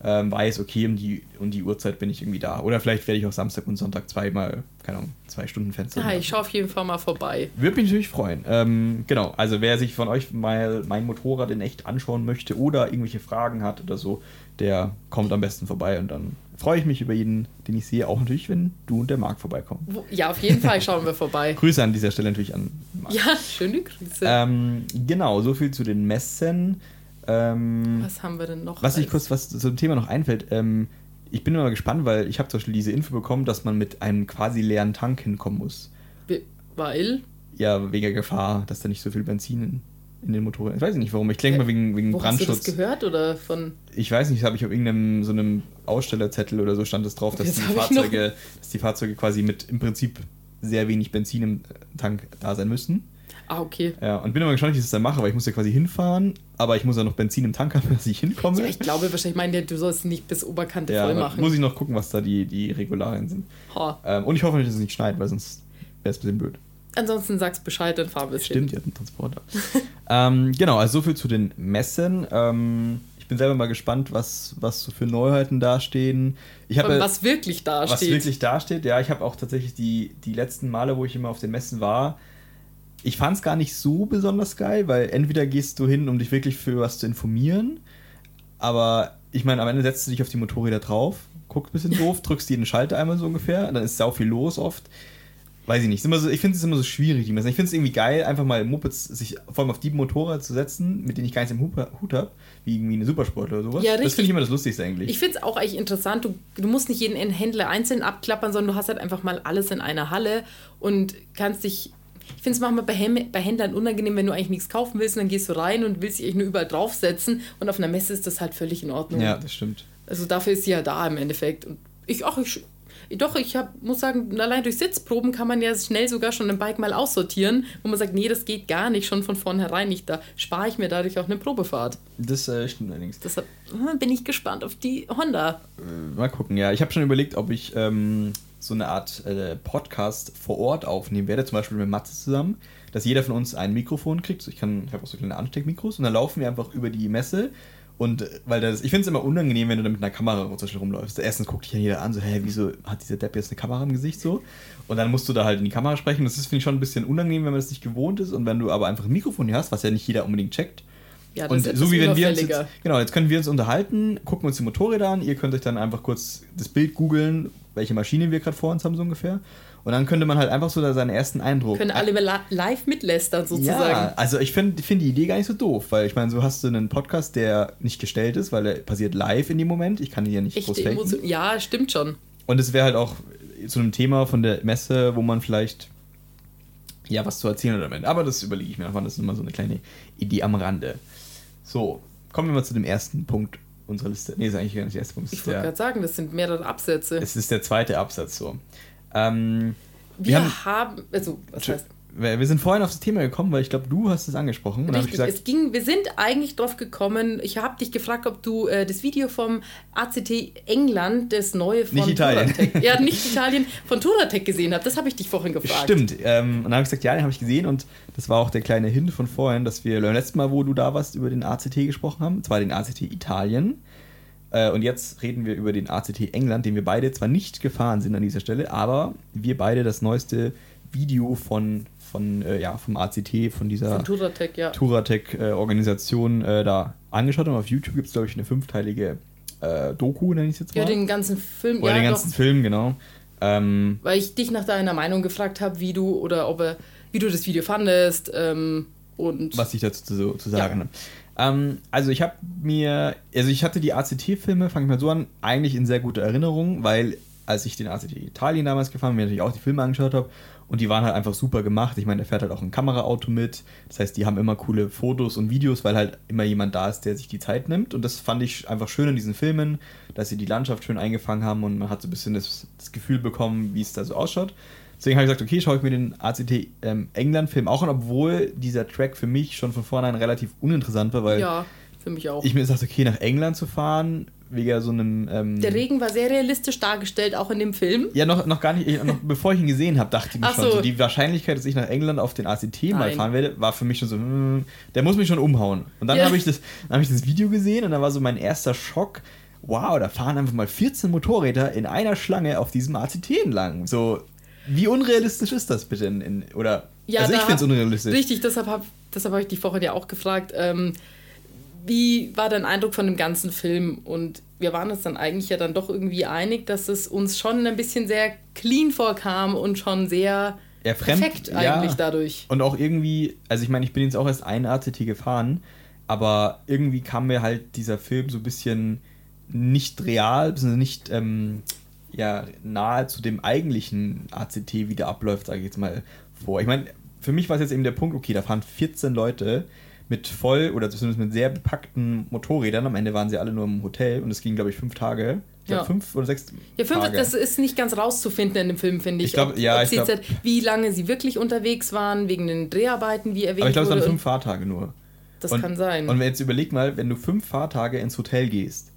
ähm, weiß, okay, um die, um die Uhrzeit bin ich irgendwie da. Oder vielleicht werde ich auch Samstag und Sonntag zweimal, keine Ahnung, zwei Stunden Fenster. Ja, machen. ich schaue auf jeden Fall mal vorbei. Würde mich natürlich freuen. Ähm, genau, also wer sich von euch mal mein Motorrad in echt anschauen möchte oder irgendwelche Fragen hat oder so, der kommt am besten vorbei und dann freue ich mich über jeden, den ich sehe, auch natürlich, wenn du und der Marc vorbeikommen. Ja, auf jeden Fall schauen wir vorbei. [LAUGHS] Grüße an dieser Stelle natürlich an Marc. Ja, schöne Grüße. Ähm, genau, so viel zu den Messen. Ähm, was haben wir denn noch? was ich kurz, was zum Thema noch einfällt, ähm, ich bin immer gespannt, weil ich habe zum Beispiel diese Info bekommen, dass man mit einem quasi leeren Tank hinkommen muss. Weil? Ja, wegen der Gefahr, dass da nicht so viel Benzin in, in den Motoren. Ich weiß nicht warum. Ich denke mal wegen, wegen Wo hast du das Brandschutz. gehört oder von? Ich weiß nicht, habe ich auf irgendeinem so einem Ausstellerzettel oder so stand es drauf, dass Das die, Fahrzeuge, dass die Fahrzeuge quasi mit im Prinzip sehr wenig Benzin im Tank da sein müssen. Ah, okay. Ja, und bin immer gespannt, wie ich das dann mache, weil ich muss ja quasi hinfahren, aber ich muss ja noch Benzin im Tank haben, [LAUGHS] dass ich hinkomme. Ja, ich glaube wahrscheinlich, meint der, du sollst nicht bis Oberkante Ja, voll machen. muss ich noch gucken, was da die, die Regularien sind. Ähm, und ich hoffe dass es nicht schneit, weil sonst wäre es ein bisschen blöd. Ansonsten sagst Bescheid, dann fahren wir es Stimmt, ihr habt einen Transporter. [LAUGHS] ähm, genau, also so viel zu den Messen. Ähm, ich bin selber mal gespannt, was, was so für Neuheiten dastehen. Ich habe Was wirklich da was wirklich dasteht. Ja, ich habe auch tatsächlich die, die letzten Male, wo ich immer auf den Messen war, ich fand es gar nicht so besonders geil, weil entweder gehst du hin, um dich wirklich für was zu informieren, aber ich meine, am Ende setzt du dich auf die Motorräder drauf, guckst ein bisschen doof, drückst jeden Schalter einmal so ungefähr, dann ist sau viel los oft. Weiß ich nicht. So, ich finde es immer so schwierig, die Messen. Ich finde es irgendwie geil, einfach mal Mopeds sich vor allem auf die Motorräder zu setzen, mit denen ich gar nichts im Hut, habe, wie irgendwie eine Supersport oder sowas. Ja, das finde ich immer das Lustigste eigentlich. Ich finde es auch eigentlich interessant. Du, du musst nicht jeden Händler einzeln abklappern, sondern du hast halt einfach mal alles in einer Halle und kannst dich. Ich finde es manchmal bei, Hem- bei Händlern unangenehm, wenn du eigentlich nichts kaufen willst und dann gehst du rein und willst dich eigentlich nur überall draufsetzen und auf einer Messe ist das halt völlig in Ordnung. ja, das stimmt. Also dafür ist sie ja da im Endeffekt. Und ich auch, ich, doch, ich hab, muss sagen, allein durch Sitzproben kann man ja schnell sogar schon ein Bike mal aussortieren, wo man sagt, nee, das geht gar nicht, schon von vornherein nicht. Da spare ich mir dadurch auch eine Probefahrt. Das äh, stimmt allerdings. Deshalb hm, bin ich gespannt auf die Honda. Äh, Mal gucken, ja. Ich habe schon überlegt, ob ich ähm, so eine Art äh, Podcast vor Ort aufnehmen werde, zum Beispiel mit Matze zusammen, dass jeder von uns ein Mikrofon kriegt. Ich, kann- ich habe auch so kleine Ansteckmikros und dann laufen wir einfach über die Messe. Und äh, weil das, ich finde es immer unangenehm, wenn du da mit einer Kamera zum rumläufst. Erstens guckt dich ja jeder an, so, hä, wieso hat dieser Depp jetzt eine Kamera im Gesicht so? Und dann musst du da halt in die Kamera sprechen. Das ist, finde ich, schon ein bisschen unangenehm, wenn man das nicht gewohnt ist. Und wenn du aber einfach ein Mikrofon hier hast, was ja nicht jeder unbedingt checkt, Ja, das und ist so wie wenn wir uns jetzt, genau, jetzt können wir uns unterhalten, gucken uns die Motorräder an, ihr könnt euch dann einfach kurz das Bild googeln, welche Maschine wir gerade vor uns haben so ungefähr. Und dann könnte man halt einfach so da seinen ersten Eindruck. Können alle live mitlästern ja, sozusagen. also ich finde find die Idee gar nicht so doof, weil ich meine, so hast du einen Podcast, der nicht gestellt ist, weil der passiert live in dem Moment. Ich kann ihn ja nicht Echte groß faken. Emotion. Ja, stimmt schon. Und es wäre halt auch zu einem Thema von der Messe, wo man vielleicht ja was zu erzählen hat damit. Aber das überlege ich mir einfach. Das ist immer so eine kleine Idee am Rande. So, kommen wir mal zu dem ersten Punkt unserer Liste. Nee, ist eigentlich gar nicht der erste Punkt. Ich wollte gerade sagen, das sind mehrere Absätze. Es ist der zweite Absatz so. Ähm, wir, wir haben, haben, also, was heißt? Wir sind vorhin auf das Thema gekommen, weil ich glaube, du hast es angesprochen. Und Richtig, gesagt, es ging, wir sind eigentlich drauf gekommen. Ich habe dich gefragt, ob du äh, das Video vom ACT England, das neue von nicht Italien. Turatec, [LAUGHS] ja, nicht Italien, von Turatec gesehen hast. Das habe ich dich vorhin gefragt. Stimmt. Ähm, und dann habe ich gesagt, ja, den habe ich gesehen und das war auch der kleine Hint von vorhin, dass wir beim letzten Mal, wo du da warst, über den ACT gesprochen haben, zwar den ACT Italien. Äh, und jetzt reden wir über den ACT England, den wir beide zwar nicht gefahren sind an dieser Stelle, aber wir beide das neueste Video von von, äh, ja, vom ACT, von dieser Turatec, ja. Turatec-Organisation äh, da angeschaut haben. Auf YouTube gibt es, glaube ich, eine fünfteilige äh, Doku, nenne ich es jetzt mal. Ja, den ganzen Film. Oder ja, den ganzen doch. Film, genau. Ähm, Weil ich dich nach deiner Meinung gefragt habe, wie du oder ob er, wie du das Video fandest ähm, und was ich dazu zu, zu sagen ja. habe. Ähm, also ich habe mir, also ich hatte die ACT-Filme, fange ich mal so an, eigentlich in sehr guter Erinnerung, weil als ich den ACT Italien damals gefahren bin, mir natürlich auch die Filme angeschaut habe und die waren halt einfach super gemacht. Ich meine, der fährt halt auch ein Kameraauto mit. Das heißt, die haben immer coole Fotos und Videos, weil halt immer jemand da ist, der sich die Zeit nimmt. Und das fand ich einfach schön in diesen Filmen, dass sie die Landschaft schön eingefangen haben und man hat so ein bisschen das, das Gefühl bekommen, wie es da so ausschaut. Deswegen habe ich gesagt, okay, schaue ich mir den ACT ähm, England-Film auch an, obwohl dieser Track für mich schon von vornherein relativ uninteressant war, weil ja, für mich auch. ich mir gesagt, okay, nach England zu fahren, wegen so einem. Ähm der Regen war sehr realistisch dargestellt, auch in dem Film. Ja, noch, noch gar nicht. Noch bevor ich ihn gesehen habe, dachte ich mir Ach schon, so. so. die Wahrscheinlichkeit, dass ich nach England auf den ACT Nein. mal fahren werde, war für mich schon so, hm, der muss mich schon umhauen. Und dann ja. habe ich, das, hab ich das Video gesehen und da war so mein erster Schock. Wow, da fahren einfach mal 14 Motorräder in einer Schlange auf diesem ACT entlang. So, wie unrealistisch ist das bitte? In, in, oder, ja, also ich finde es unrealistisch. Richtig, deshalb habe deshalb hab ich die vorhin ja auch gefragt. Ähm, wie war dein Eindruck von dem ganzen Film? Und wir waren uns dann eigentlich ja dann doch irgendwie einig, dass es uns schon ein bisschen sehr clean vorkam und schon sehr ja, fremd, perfekt eigentlich ja. dadurch. Und auch irgendwie, also ich meine, ich bin jetzt auch erst ein ACT gefahren, aber irgendwie kam mir halt dieser Film so ein bisschen nicht real, nicht ähm, ja, nahe zu dem eigentlichen ACT, wie der abläuft, sage ich jetzt mal vor. Ich meine, für mich war es jetzt eben der Punkt, okay, da fahren 14 Leute mit voll oder zumindest mit sehr bepackten Motorrädern. Am Ende waren sie alle nur im Hotel und es ging, glaube ich, fünf Tage. Ich ja. fünf oder sechs. Ja, fünf, Tage. das ist nicht ganz rauszufinden in dem Film, finde ich. Ich glaube, ja, ich glaub, wie lange sie wirklich unterwegs waren, wegen den Dreharbeiten, wie erwähnt Aber ich glaube, es waren fünf Fahrtage nur. Das und, kann sein. Und jetzt überleg mal, wenn du fünf Fahrtage ins Hotel gehst,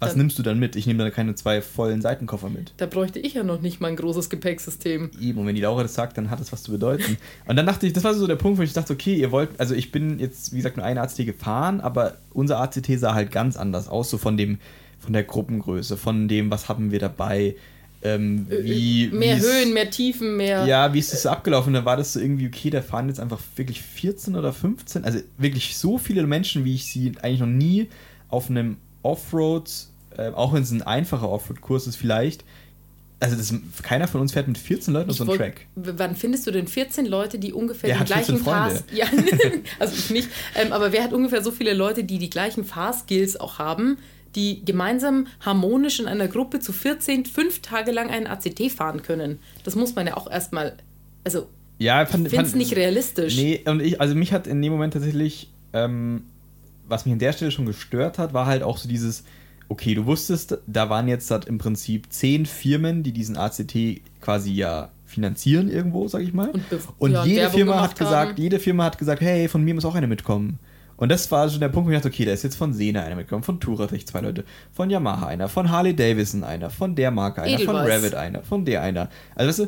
was dann, nimmst du dann mit? Ich nehme da keine zwei vollen Seitenkoffer mit. Da bräuchte ich ja noch nicht mal ein großes Gepäcksystem. Eben, und wenn die Laura das sagt, dann hat das was zu bedeuten. [LAUGHS] und dann dachte ich, das war so der Punkt, wo ich dachte, okay, ihr wollt, also ich bin jetzt, wie gesagt, nur eine ACT gefahren, aber unser ACT sah halt ganz anders aus, so von dem, von der Gruppengröße, von dem, was haben wir dabei, ähm, wie, mehr Höhen, mehr Tiefen, mehr. Ja, wie ist das so abgelaufen? Da war das so irgendwie, okay, da fahren jetzt einfach wirklich 14 oder 15, also wirklich so viele Menschen, wie ich sie eigentlich noch nie auf einem Offroad, äh, auch wenn es ein einfacher Offroad-Kurs ist, vielleicht. Also das, keiner von uns fährt mit 14 Leuten auf so einen Track. Wann findest du denn 14 Leute, die ungefähr der die gleichen Fahrs... Ja, [LAUGHS] also ich nicht. Ähm, aber wer hat ungefähr so viele Leute, die die gleichen Fahrskills auch haben, die gemeinsam harmonisch in einer Gruppe zu 14 fünf Tage lang einen ACT fahren können? Das muss man ja auch erstmal... Also ja, fand, ich finde es nicht realistisch. Nee, und ich, also mich hat in dem Moment tatsächlich... Ähm, was mich an der Stelle schon gestört hat, war halt auch so dieses, okay, du wusstest, da waren jetzt halt im Prinzip zehn Firmen, die diesen ACT quasi ja finanzieren irgendwo, sag ich mal. Und, und ja, jede Firma hat gesagt, haben. jede Firma hat gesagt, hey, von mir muss auch eine mitkommen. Und das war schon der Punkt, wo ich dachte, okay, da ist jetzt von Sena einer mitgekommen, von Touratech zwei Leute, von Yamaha einer, von Harley Davidson einer, von der Marke einer, Edelweiß. von Revit einer, von der einer. Also weißt du,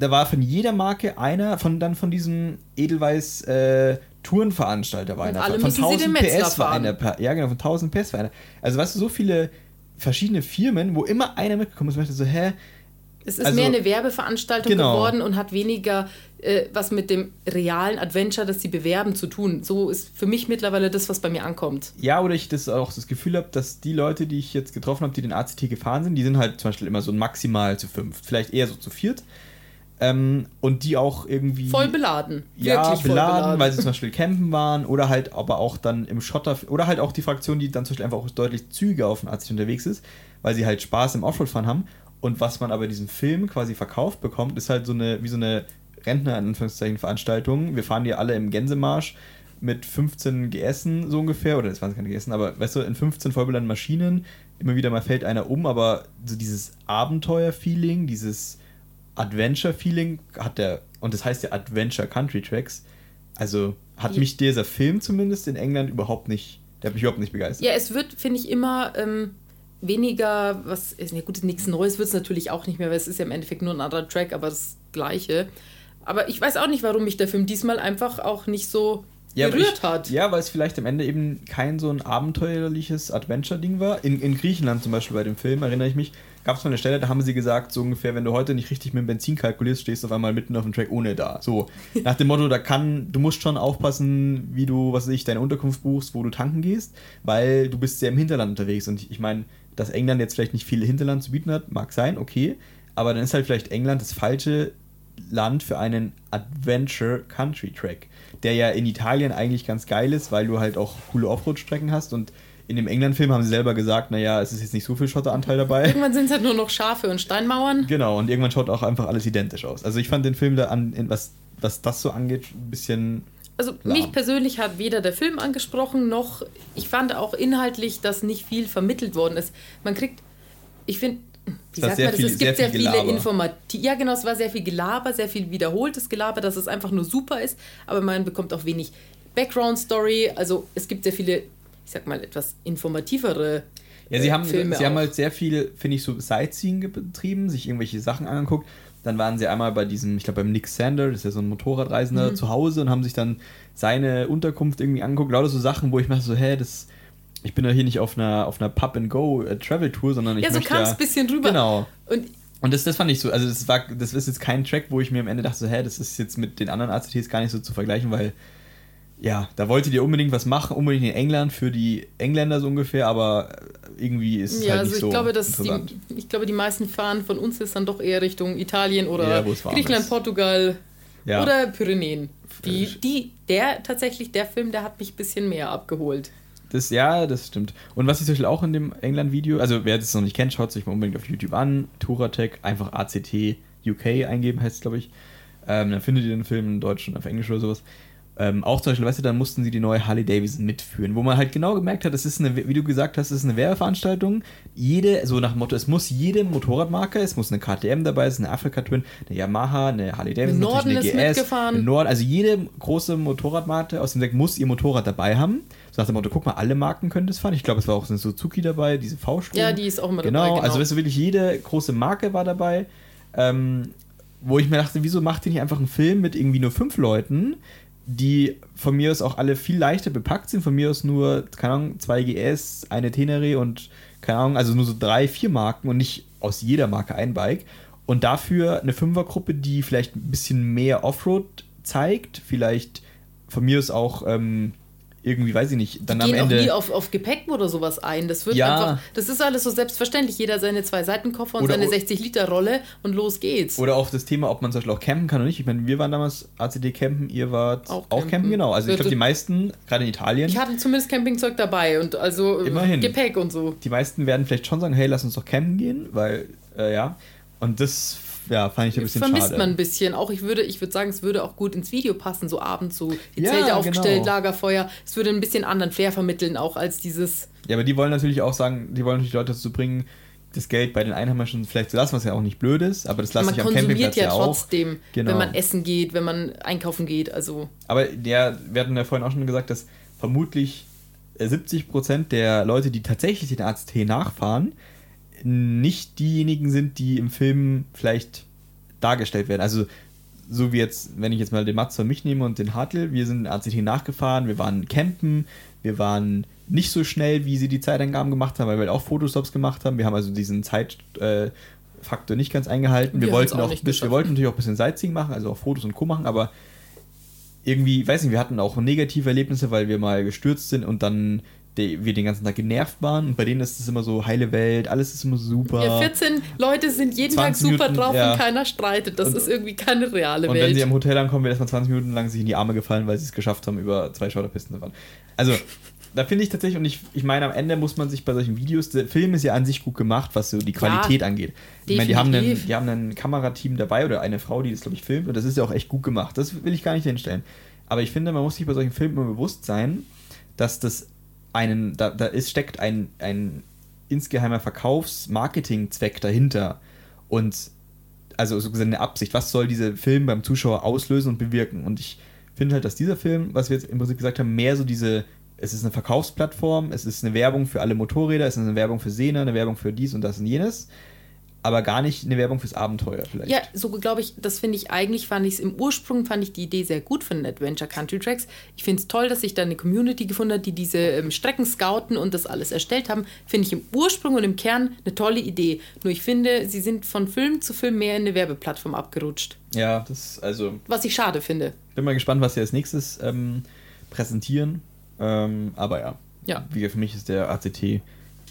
da war von jeder Marke einer, von dann von diesem Edelweiß äh, Tourenveranstalter war einer. Von 1000 PS war einer. Ja, genau, von 1000 PS war einer. Also, weißt du, so viele verschiedene Firmen, wo immer einer mitgekommen ist, und ich so, hä? Es ist also, mehr eine Werbeveranstaltung genau. geworden und hat weniger äh, was mit dem realen Adventure, das sie bewerben, zu tun. So ist für mich mittlerweile das, was bei mir ankommt. Ja, oder ich das auch das Gefühl habe, dass die Leute, die ich jetzt getroffen habe, die den ACT gefahren sind, die sind halt zum Beispiel immer so maximal zu fünf, vielleicht eher so zu viert. Ähm, und die auch irgendwie. Voll beladen. Ja, beladen, voll beladen, weil sie zum Beispiel campen waren oder halt aber auch dann im Schotter. Oder halt auch die Fraktion, die dann zum Beispiel einfach auch deutlich zügiger auf dem ACT unterwegs ist, weil sie halt Spaß im Offroad-Fahren haben. Und was man aber diesen Film quasi verkauft bekommt, ist halt so eine, wie so eine Rentner, in Anführungszeichen, Veranstaltung. Wir fahren hier alle im Gänsemarsch mit 15 GSen so ungefähr, oder das waren keine GSen, aber weißt du, in 15 vollbeladenen Maschinen, immer wieder mal fällt einer um, aber so dieses Abenteuer-Feeling, dieses Adventure-Feeling hat der, und das heißt ja Adventure Country Tracks, also hat Ja. mich dieser Film zumindest in England überhaupt nicht, der hat mich überhaupt nicht begeistert. Ja, es wird, finde ich, immer ähm, weniger, was ist, ja gut, nichts Neues wird es natürlich auch nicht mehr, weil es ist ja im Endeffekt nur ein anderer Track, aber das Gleiche. Aber ich weiß auch nicht, warum mich der Film diesmal einfach auch nicht so Ja, berührt ich, hat. Ja, weil es vielleicht am Ende eben kein so ein abenteuerliches Adventure-Ding war. In, in Griechenland zum Beispiel bei dem Film, erinnere ich mich, gab es mal eine Stelle, da haben sie gesagt, so ungefähr, wenn du heute nicht richtig mit dem Benzin kalkulierst, stehst du auf einmal mitten auf dem Track ohne da. So, [LAUGHS] nach dem Motto, da kann, du musst schon aufpassen, wie du, was weiß ich, deine Unterkunft buchst, wo du tanken gehst, weil du bist sehr im Hinterland unterwegs. Und ich meine, dass England jetzt vielleicht nicht viel Hinterland zu bieten hat, mag sein, okay, aber dann ist halt vielleicht England das falsche Land für einen Adventure Country Track, der ja in Italien eigentlich ganz geil ist, weil du halt auch coole Offroad-Strecken hast und in dem England-Film haben sie selber gesagt, naja, es ist jetzt nicht so viel Schotteranteil dabei. Irgendwann sind es halt nur noch Schafe und Steinmauern. Genau, und irgendwann schaut auch einfach alles identisch aus. Also ich fand den Film da an, was, was das so angeht, ein bisschen. Also Lahm. mich persönlich hat weder der Film angesprochen, noch ich fand auch inhaltlich, dass nicht viel vermittelt worden ist. Man kriegt, ich finde, wie sagt man das? viel- es gibt sehr sehr, viel viele. Informative. Ja, genau, es war sehr viel Gelaber, sehr viel wiederholtes Gelaber, dass es einfach nur super ist, aber man bekommt auch wenig Background-Story. Also es gibt sehr viele, ich sag mal, etwas informativere Ja, sie haben, Filme sie haben halt sehr viel, finde ich, so Sightseeing betrieben, sich irgendwelche Sachen angeguckt. Dann waren sie einmal bei diesem, ich glaube beim Nick Sander, das ist ja so ein Motorradreisender, Mhm. zu Hause und haben sich dann seine Unterkunft irgendwie angeguckt. Lauter so Sachen, wo ich mir so, hä, das, ich bin ja hier nicht auf einer, auf einer Pub-and-Go-Travel-Tour, sondern ich Ja, so kam es ein bisschen rüber. Genau. Und Und das, das fand ich so, also das war, das ist jetzt kein Track, wo ich mir am Ende dachte, so, hä, das ist jetzt mit den anderen ACTs gar nicht so zu vergleichen, weil ja, da wolltet ihr unbedingt was machen, unbedingt in England für die Engländer so ungefähr, aber irgendwie ist es ja, halt also nicht ich so glaube, dass interessant. die, ich glaube, die meisten fahren von uns ist dann doch eher Richtung Italien oder Ja, Griechenland, ist. Portugal Ja. oder Pyrenäen. Die, die, der tatsächlich, der Film, der hat mich ein bisschen mehr abgeholt. Das, ja, das stimmt. Und was ich zum Beispiel auch in dem England-Video, also wer das noch nicht kennt, schaut sich mal unbedingt auf YouTube an. Touratech, einfach ACT UK eingeben, heißt es, glaube ich. Ähm, dann findet ihr den Film in Deutsch und auf Englisch oder sowas. Ähm, auch zum Beispiel, weißt du, dann mussten sie die neue Harley Davidson mitführen, wo man halt genau gemerkt hat, das ist eine, wie du gesagt hast, das ist eine Werbeveranstaltung. Jede, so nach dem Motto, es muss jede Motorradmarke, es muss eine KTM dabei sein, eine Africa Twin, eine Yamaha, eine Harley Davidson, Norden ist eine GS, mitgefahren. eine Nord, also jede große Motorradmarke aus dem Deck muss ihr Motorrad dabei haben. So nach dem Motto, guck mal, alle Marken können das fahren. Ich glaube, es war auch eine Suzuki dabei, diese V-Strom. Ja, die ist auch immer genau, dabei. also weißt du, wirklich jede große Marke war dabei. Ähm, wo ich mir dachte, wieso macht ihr nicht einfach einen Film mit irgendwie nur fünf Leuten, die von mir aus auch alle viel leichter bepackt sind. Von mir aus nur, keine Ahnung, zwei GS, eine Tenere und keine Ahnung, also nur so drei, vier Marken und nicht aus jeder Marke ein Bike. Und dafür eine Fünfergruppe, die vielleicht ein bisschen mehr Offroad zeigt, vielleicht von mir aus auch ähm, irgendwie, weiß ich nicht, dann die am gehen Ende. auch nie auf, auf Gepäck oder sowas ein. Das wird Ja. einfach, das ist alles so selbstverständlich. Jeder seine zwei Seitenkoffer und Oder- seine 60-Liter-Rolle und los geht's. Oder auf das Thema, ob man zum Beispiel auch campen kann oder nicht. Ich meine, wir waren damals ACD campen, ihr wart Auch auch, campen. campen. genau. Also ich Wird- glaube, die meisten, gerade in Italien, ich hatte zumindest Campingzeug dabei und also äh, Immerhin. Gepäck und so. die meisten werden vielleicht schon sagen, hey, lass uns doch campen gehen, weil, äh, ja. Und das, ja, fand ich ein bisschen Vermisst schade. man ein bisschen. Auch ich würde, ich würde sagen, es würde auch gut ins Video passen, so abends so die Ja, Zelte aufgestellt, genau. Lagerfeuer. Es würde ein bisschen anderen Flair vermitteln, auch als dieses. Ja, aber die wollen natürlich auch sagen, die wollen natürlich Leute dazu bringen, das Geld bei den Einheimischen vielleicht zu lassen, was ja auch nicht blöd ist, aber das lasse man ich am Campingplatz ja ja auch. trotzdem, Genau. wenn man essen geht, wenn man einkaufen geht. Also Aber der, wir hatten ja vorhin auch schon gesagt, dass vermutlich äh, 70% der Leute, die tatsächlich den ACT nachfahren, nicht diejenigen sind, die im Film vielleicht dargestellt werden. Also so wie jetzt, wenn ich jetzt mal den Mats und mich nehme und den Hartl, wir sind den ACT nachgefahren, wir waren campen, wir waren nicht so schnell, wie sie die Zeitangaben gemacht haben, weil wir halt auch Fotostops gemacht haben. Wir haben also diesen Zeitfaktor äh, nicht ganz eingehalten. Wir, Wir wollten auch auch, wir wollten natürlich auch ein bisschen Sightseeing machen, also auch Fotos und Co. machen, aber irgendwie, weiß nicht, wir hatten auch negative Erlebnisse, weil wir mal gestürzt sind und dann de, wir den ganzen Tag genervt waren. Und bei denen ist es immer so heile Welt, alles ist immer super. ja, 14 Leute sind jeden Tag 20 super Minuten, drauf ja. und keiner streitet. Das Und- ist irgendwie keine reale und wenn Welt. sie am Hotel ankommen, wird erstmal 20 Minuten lang sich in die Arme gefallen, weil sie es geschafft haben, über zwei Schotterpisten zu fahren. Also, da finde ich tatsächlich, und ich, ich meine, am Ende muss man sich bei solchen Videos, der Film ist ja an sich gut gemacht, was so die Qualität ja, angeht. Ich meine, die haben, einen, die haben ein Kamerateam dabei oder eine Frau, die das, glaube ich, filmt, und das ist ja auch echt gut gemacht. Das will ich gar nicht hinstellen. Aber ich finde, man muss sich bei solchen Filmen immer bewusst sein, dass das einen, da, da ist, steckt ein, ein insgeheimer Verkaufs-Marketing-Zweck dahinter. Und also so eine Absicht, was soll dieser Film beim Zuschauer auslösen und bewirken? Und ich finde halt, dass dieser Film, was wir jetzt im Prinzip gesagt haben, mehr so diese es ist eine Verkaufsplattform, es ist eine Werbung für alle Motorräder, es ist eine Werbung für Sehner, eine Werbung für dies und das und jenes, aber gar nicht eine Werbung fürs Abenteuer vielleicht. Ja, so glaube ich, das finde ich eigentlich, fand ich es im Ursprung, fand ich die Idee sehr gut von den Adventure Country Tracks. Ich finde es toll, dass sich da eine Community gefunden hat, die diese ähm, Strecken scouten und das alles erstellt haben. Finde ich im Ursprung und im Kern eine tolle Idee. Nur ich finde, sie sind von Film zu Film mehr in eine Werbeplattform abgerutscht. Ja, das also. Was ich schade finde. Bin mal gespannt, was sie als nächstes ähm, präsentieren. Ähm, aber ja. ja. Wie für mich ist der ACT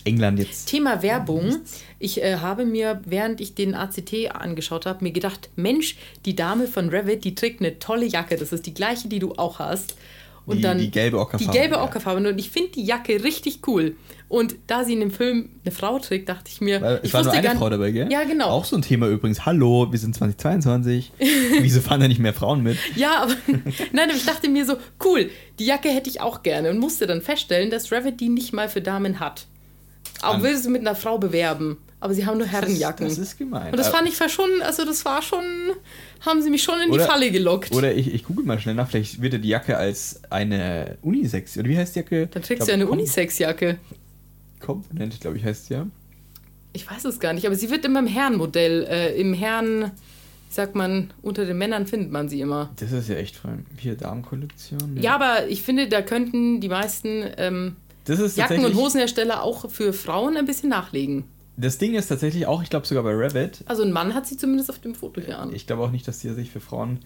England jetzt. Thema Werbung. Ich äh, habe mir, während ich den ACT angeschaut habe, mir gedacht, Mensch, die Dame von Revit, die trägt eine tolle Jacke. Das ist die gleiche, die du auch hast. Und die, dann die gelbe Ockerfarbe. Die gelbe Ockerfarbe. Und ich finde die Jacke richtig cool. Und da sie in dem Film eine Frau trägt, dachte ich mir. Weil, es ich war nur eine Frau dabei, gell? Ja, genau. Auch so ein Thema übrigens. Hallo, wir sind 2022. [LAUGHS] Wieso fahren da nicht mehr Frauen mit? ja, aber [LAUGHS] nein, aber ich dachte mir so, cool, die Jacke hätte ich auch gerne. Und musste dann feststellen, dass Revit die nicht mal für Damen hat. Auch will sie mit einer Frau bewerben. Aber sie haben nur Herrenjacken. Das ist, das ist gemein. Und das fand ich schon, also das war schon, haben sie mich schon in oder, die Falle gelockt. Oder ich, ich google mal schnell nach, vielleicht wird die Jacke als eine Unisex, oder wie heißt die Jacke? Dann trägst du ja eine Unisex-Jacke. Komponente, glaube ich, heißt ja. Ich weiß es gar nicht, aber sie wird immer im Herrenmodell, äh, im Herren, sagt man, unter den Männern findet man sie immer. Das ist ja echt voll. Hier Damenkollektion. Ja. ja, aber ich finde, da könnten die meisten ähm, Jacken- und Hosenhersteller auch für Frauen ein bisschen nachlegen. Das Ding ist tatsächlich auch, ich glaube sogar bei Revit. Also ein Mann hat sie zumindest auf dem Foto hier an. Ich glaube auch nicht, dass die sich für Frauen.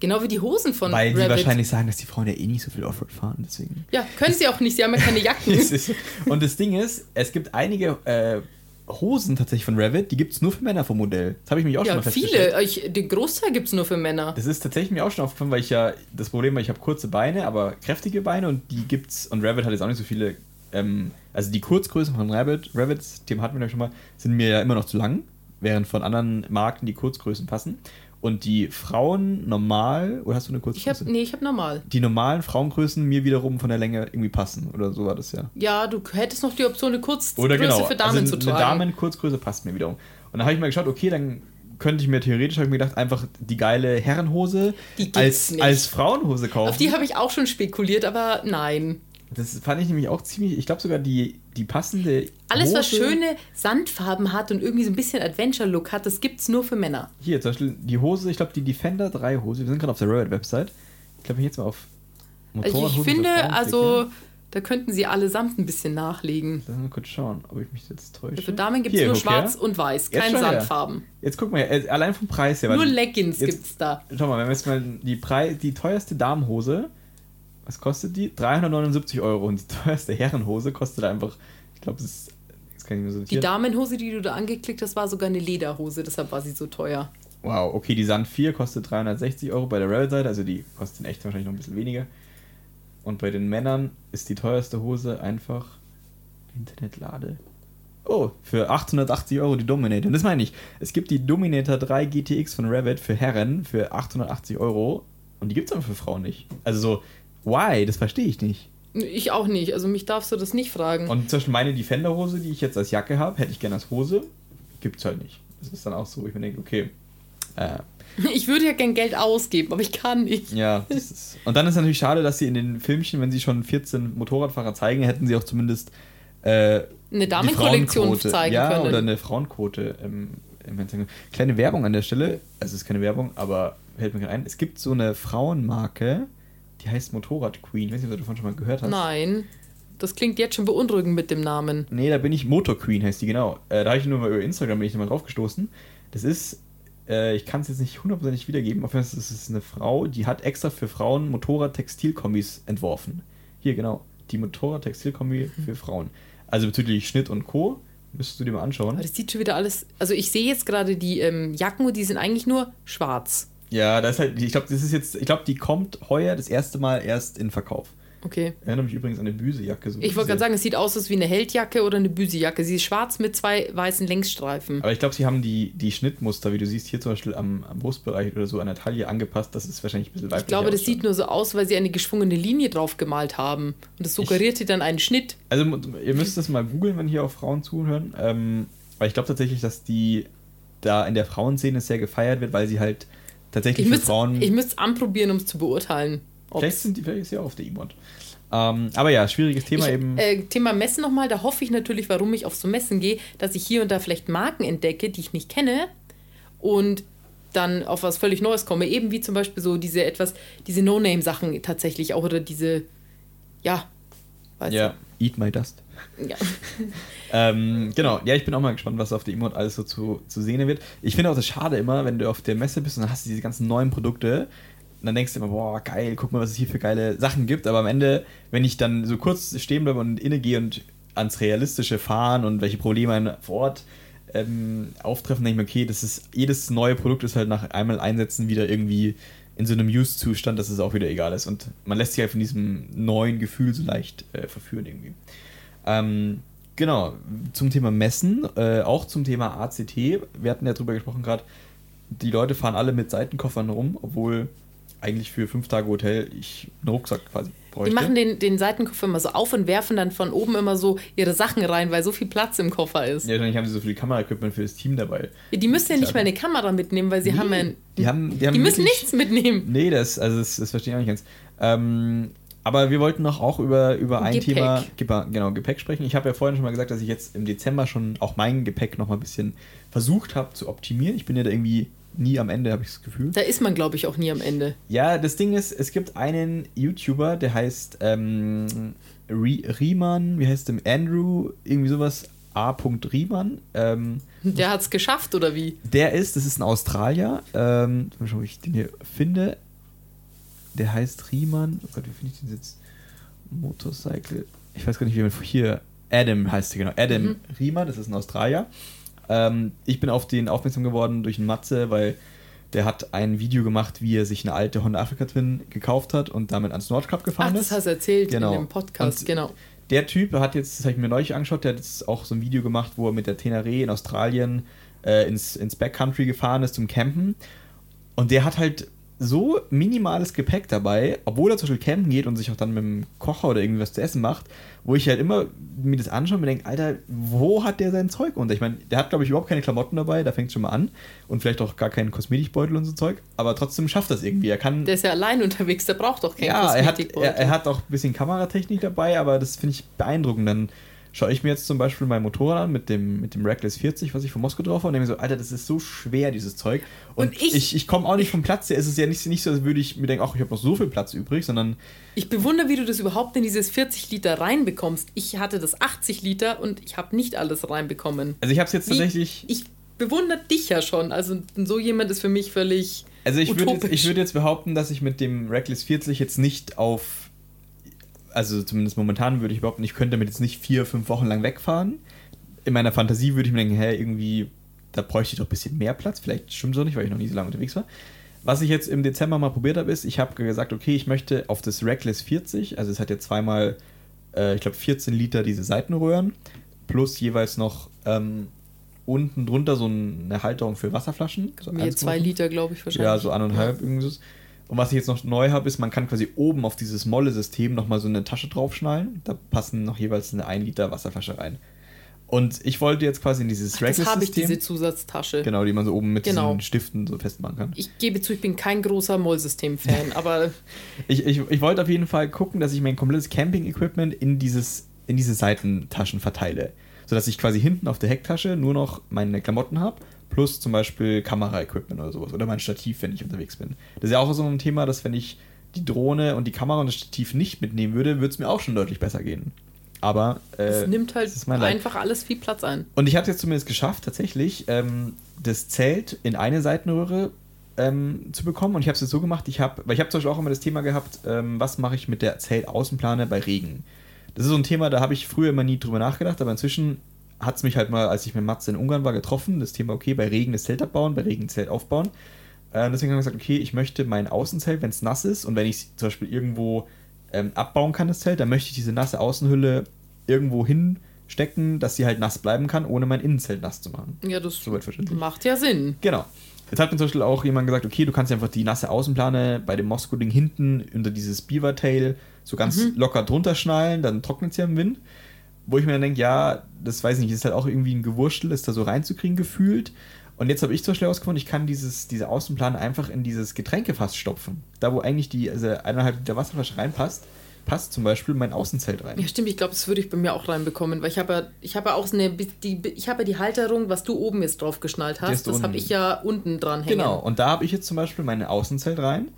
Genau wie die Hosen von Weil Revit. die wahrscheinlich sagen, dass die Frauen ja eh nicht so viel Offroad fahren, deswegen. Ja, können sie auch nicht, sie haben ja keine [LAUGHS] Jacken. und das Ding ist, es gibt einige äh, Hosen tatsächlich von Revit, die gibt es nur für Männer vom Modell. Das habe ich mich auch ja, schon mal festgestellt. viele. Ich, den Großteil gibt es nur für Männer. Das ist tatsächlich mir auch schon aufgefallen, weil ich ja das Problem war, ich habe kurze Beine, aber kräftige Beine und die gibt's und Revit hat jetzt auch nicht so viele ähm, also die Kurzgrößen von Rabbit, Rabbits, dem hatten wir ja schon mal, sind mir ja immer noch zu lang, während von anderen Marken die Kurzgrößen passen. Und die Frauen normal, oder hast du eine Kurzgröße? Ich hab, nee, ich habe normal. Die normalen Frauengrößen mir wiederum von der Länge irgendwie passen, oder so war das ja. Ja, du hättest noch die Option, eine Kurzgröße oder genau. für Damen also zu tragen. Eine Damen-Kurzgröße passt mir wiederum. Und dann habe ich mir geschaut, okay, dann könnte ich mir theoretisch, habe ich mir gedacht, einfach die geile Herrenhose als, als Frauenhose kaufen. Auf die habe ich auch schon spekuliert, aber nein. Das fand ich nämlich auch ziemlich, ich glaube sogar die, die passende. Alles, Hose, was schöne Sandfarben hat und irgendwie so ein bisschen Adventure-Look hat, das gibt es nur für Männer. Hier zum Beispiel die Hose, ich glaube die Defender 3 Hose, wir sind gerade auf der Road-Website. Ich glaube, ich jetzt mal auf Motorrad Also ich finde, also da könnten sie allesamt ein bisschen nachlegen. Lass mal kurz schauen, ob ich mich jetzt täusche. Für Damen gibt es nur schwarz her. und weiß, keine Sandfarben. Jetzt guck mal, äh, allein vom Preis her. Nur Leggings gibt es da. Schau mal, wenn wir jetzt mal die, Preis, die teuerste Damenhose was kostet die? 379 Euro. Und die teuerste Herrenhose kostet einfach, ich glaube, es ist. Jetzt kann ich mir so Die Damenhose, die du da angeklickt hast, war sogar eine Lederhose, deshalb war sie so teuer. Wow, okay, die Sand 4 kostet 360 Euro bei der Rail-Seite, also die kostet echt wahrscheinlich noch ein bisschen weniger. Und bei den Männern ist die teuerste Hose einfach Internetlade. Oh, für 880 Euro die Dominator. Und das meine ich. Es gibt die Dominator 3 GTX von Revit für Herren für 880 Euro. Und die gibt es aber für Frauen nicht. Also so, Why? Das verstehe ich nicht. Ich auch nicht. Also mich darfst du das nicht fragen. Und zwischen meine Defender-Hose, die ich jetzt als Jacke habe, hätte ich gerne als Hose. Gibt es halt nicht. Das ist dann auch so, wo ich mir denke, okay. Äh, [LAUGHS] ich würde ja gern Geld ausgeben, aber ich kann nicht. Ja, das ist, [LAUGHS] und dann ist natürlich schade, dass sie in den Filmchen, wenn sie schon 14 Motorradfahrer zeigen, hätten sie auch zumindest äh, eine Damenkollektion zeigen ja, können. Oder eine Frauenquote. Ähm, Kleine Werbung an der Stelle. Also es ist keine Werbung, aber fällt mir gerade ein. Es gibt so eine Frauenmarke, die heißt Motorrad Queen. Ich weiß nicht, ob du davon schon mal gehört hast. Nein. Das klingt jetzt schon beunruhigend mit dem Namen. Nee, da bin ich Motor Queen, heißt die genau. Äh, da habe ich nur mal über Instagram bin ich mal drauf gestoßen. Das ist, äh, ich kann es jetzt nicht hundertprozentig wiedergeben, auf jeden Fall ist es eine Frau, die hat extra für Frauen Motorrad-Textilkombis entworfen. Hier, genau. Die Motorrad-Textilkombi mhm. für Frauen. Also bezüglich Schnitt und Co. Müsstest du dir mal anschauen. Aber das sieht schon wieder alles. Also ich sehe jetzt gerade die ähm, Jacken die sind eigentlich nur schwarz. Ja, das ist halt, ich glaube, das ist jetzt, ich glaube, die kommt heuer das erste Mal erst in Verkauf. Okay. Erinnert mich übrigens an eine Büsejacke. So Ich wollte gerade sagen, es sieht aus als wie eine Heldjacke oder eine Büsejacke. Sie ist schwarz mit zwei weißen Längsstreifen. Aber ich glaube, sie haben die, die Schnittmuster, wie du siehst, hier zum Beispiel am, am Brustbereich oder so an der Taille angepasst. Das ist wahrscheinlich ein bisschen weiblich. Ich glaube, das sieht nur so aus, weil sie eine geschwungene Linie drauf gemalt haben. Und das suggerierte dann einen Schnitt. Also, ihr müsst das mal googeln, wenn hier auch Frauen zuhören. Ähm, weil ich glaube tatsächlich, dass die da in der Frauenszene sehr gefeiert wird, weil sie halt tatsächlich Ich für müsste Frauen. es anprobieren, um es zu beurteilen. vielleicht sind die vielleicht auch auf der E-Mod. Ähm, aber ja, schwieriges Thema ich, eben. Äh, Thema Messen nochmal, da hoffe ich natürlich, warum ich auf so Messen gehe, dass ich hier und da vielleicht Marken entdecke, die ich nicht kenne und dann auf was völlig Neues komme. Eben wie zum Beispiel so diese etwas, diese No-Name-Sachen tatsächlich auch oder diese, ja, weißt ja, Eat My Dust. du? Ja. [LAUGHS] Ähm, genau, ja, ich bin auch mal gespannt, was auf der E-Mod alles so zu, zu sehen wird. Ich finde auch das schade immer, wenn du auf der Messe bist und dann hast du diese ganzen neuen Produkte. Und dann denkst du immer, boah, geil, guck mal, was es hier für geile Sachen gibt. Aber am Ende, wenn ich dann so kurz stehen bleibe und innegehe und ans Realistische fahren und welche Probleme vor Ort ähm, auftreffen, denke ich mir, okay, das ist, jedes neue Produkt ist halt nach einmal einsetzen wieder irgendwie in so einem Use-Zustand, dass es auch wieder egal ist. Und man lässt sich halt von diesem neuen Gefühl so leicht äh, verführen irgendwie. Ähm, genau, zum Thema Messen, äh, auch zum Thema ACT. Wir hatten ja drüber gesprochen gerade, die Leute fahren alle mit Seitenkoffern rum, obwohl eigentlich für fünf Tage Hotel ich einen Rucksack quasi bräuchte. Die machen den, den Seitenkoffer immer so auf und werfen dann von oben immer so ihre Sachen rein, weil so viel Platz im Koffer ist. ja, wahrscheinlich haben sie so viel Kameraequipment für das Team dabei. Die müssen ja nicht mal eine Kamera mitnehmen, weil sie Nee, haben ja ein, die haben, die haben die müssen wirklich- nichts mitnehmen. Nee, das, also das, das verstehe ich auch nicht ganz. Ähm, aber wir wollten noch auch über, über ein Gepäck. Thema, Gepa- genau, Gepäck sprechen. Ich habe ja vorhin schon mal gesagt, dass ich jetzt im Dezember schon auch mein Gepäck noch mal ein bisschen versucht habe zu optimieren. Ich bin ja da irgendwie nie am Ende, habe ich das Gefühl. Da ist man, glaube ich, auch nie am Ende. Ja, das Ding ist, es gibt einen YouTuber, der heißt ähm, Rie- Riemann, wie heißt der? Andrew, irgendwie sowas, A. Riemann. Ähm, Der hat es geschafft, oder wie? der ist, das ist ein Australier, ähm, mal schauen, ob ich den hier finde. Der heißt Riemann. Oh Gott, wie finde ich den jetzt? Motorcycle. Ich weiß gar nicht, wie man hier. Adam heißt der, genau. Adam Mhm. Riemann, das ist ein Australier. Ähm, ich bin auf den aufmerksam geworden durch einen Matze, weil der hat ein Video gemacht, wie er sich eine alte Honda Africa Twin gekauft hat und damit ans Nordcup Ach, gefahren das ist. hast du erzählt Genau. in dem Podcast, Und- genau. Der Typ hat jetzt, das habe ich mir neulich angeschaut, der hat jetzt auch so ein Video gemacht, wo er mit der Tenere in Australien äh, ins, ins Backcountry gefahren ist zum Campen. Und der hat halt so minimales Gepäck dabei, obwohl er zum Beispiel campen geht und sich auch dann mit dem Kocher oder irgendwas zu essen macht, wo ich halt immer mir das anschaue und mir denke, Alter, wo hat der sein Zeug unter? Ich meine, der hat, glaube ich, überhaupt keine Klamotten dabei, da fängt es schon mal an. Und vielleicht auch gar keinen Kosmetikbeutel und so Zeug, aber trotzdem schafft das irgendwie. Er kann Der ist ja allein unterwegs, der braucht doch keinen ja, er hat, Kosmetikbeutel. er, er hat auch ein bisschen Kameratechnik dabei, aber das finde ich beeindruckend. Dann schaue ich mir jetzt zum Beispiel mein Motorrad an mit dem, mit dem Reckless 40, was ich von Moskau drauf habe, und denke mir so, Alter, das ist so schwer, dieses Zeug. Und, Und ich- ich, ich, komme auch nicht vom Platz her. Es ist ja nicht, nicht so, als würde ich mir denken, ach, ich habe noch so viel Platz übrig, sondern Ich bewundere, wie du das überhaupt in dieses 40 Liter reinbekommst. Ich hatte das 80 Liter und ich habe nicht alles reinbekommen. also ich habe es jetzt Wie- tatsächlich. Ich bewundere dich ja schon. Also so jemand ist für mich völlig Also ich würde jetzt, ich würde jetzt behaupten, dass ich mit dem Reckless 40 jetzt nicht auf, also zumindest momentan würde ich behaupten, ich könnte damit jetzt nicht vier, fünf Wochen lang wegfahren. In meiner Fantasie würde ich mir denken, hä, irgendwie, da bräuchte ich doch ein bisschen mehr Platz. Vielleicht stimmt es auch nicht, weil ich noch nie so lange unterwegs war. Was ich jetzt im Dezember mal probiert habe, ist, ich habe gesagt, okay, ich möchte auf das Reckless 40, also es hat ja zweimal, äh, ich glaube, 14 Liter diese Seitenröhren, plus jeweils noch ähm, unten drunter so eine Halterung für Wasserflaschen. So 1,5. zwei Liter, glaube ich, wahrscheinlich. Ja, so anderthalb irgendwie so. Und was ich jetzt noch neu habe, ist, man kann quasi oben auf dieses Molle-System nochmal so eine Tasche draufschnallen. Da passen noch jeweils eine 1 Liter Wasserflasche rein. Und ich wollte jetzt quasi in dieses Das habe ich, diese Zusatztasche. genau, die man so oben mit Genau. diesen Stiften so festmachen kann. Ich gebe zu, ich bin kein großer Mollsystem-Fan, [LAUGHS] aber Ich, ich, ich wollte auf jeden Fall gucken, dass ich mein komplettes Camping-Equipment in, dieses, in diese Seitentaschen verteile. Sodass ich quasi hinten auf der Hecktasche nur noch meine Klamotten habe, plus zum Beispiel Kamera-Equipment oder sowas. Oder mein Stativ, wenn ich unterwegs bin. Das ist ja auch so ein Thema, dass wenn ich die Drohne und die Kamera und das Stativ nicht mitnehmen würde, würde es mir auch schon deutlich besser gehen. Aber äh, es nimmt halt einfach alles viel Platz ein. Und ich habe es jetzt zumindest geschafft, tatsächlich ähm, das Zelt in eine Seitenröhre ähm, zu bekommen. Und ich habe es jetzt so gemacht, ich habe, weil ich habe zum Beispiel auch immer das Thema gehabt, ähm, was mache ich mit der Zeltaußenplane bei Regen? Das ist so ein Thema, da habe ich früher immer nie drüber nachgedacht, aber inzwischen hat es mich halt mal, als ich mit Matze in Ungarn war, getroffen. Das Thema, okay, bei Regen das Zelt abbauen, bei Regen Zelt aufbauen. Äh, deswegen habe ich gesagt, okay, ich möchte mein Außenzelt, wenn es nass ist und wenn ich zum Beispiel irgendwo ähm, abbauen kann, das Zelt, dann möchte ich diese nasse Außenhülle irgendwo hinstecken, dass sie halt nass bleiben kann, ohne mein Innenzelt nass zu machen. Ja, das macht ja Sinn. Genau. Jetzt hat mir zum Beispiel auch jemand gesagt, okay, du kannst einfach die nasse Außenplane bei dem Mosko-Ding hinten unter dieses Beaver-Tail so ganz mhm. locker drunter schnallen, dann trocknet ja im Wind. Wo ich mir dann denke, ja, das weiß ich nicht, ist halt auch irgendwie ein Gewurstel, ist da so reinzukriegen gefühlt. Und jetzt habe ich zum Beispiel herausgefunden, ich kann dieses, diese Außenplane einfach in dieses Getränkefass stopfen. Da, wo eigentlich die also eineinhalb Liter Wasserflasche reinpasst, passt zum Beispiel mein Außenzelt rein. Ja, stimmt, ich glaube, das würde ich bei mir auch reinbekommen, weil ich habe ja, ich habe ja auch eine, die, ich habe ja die Halterung, was du oben jetzt drauf geschnallt hast, das habe ich ja unten dran hängen. Genau, und da habe ich jetzt zum Beispiel meine Außenzelt rein.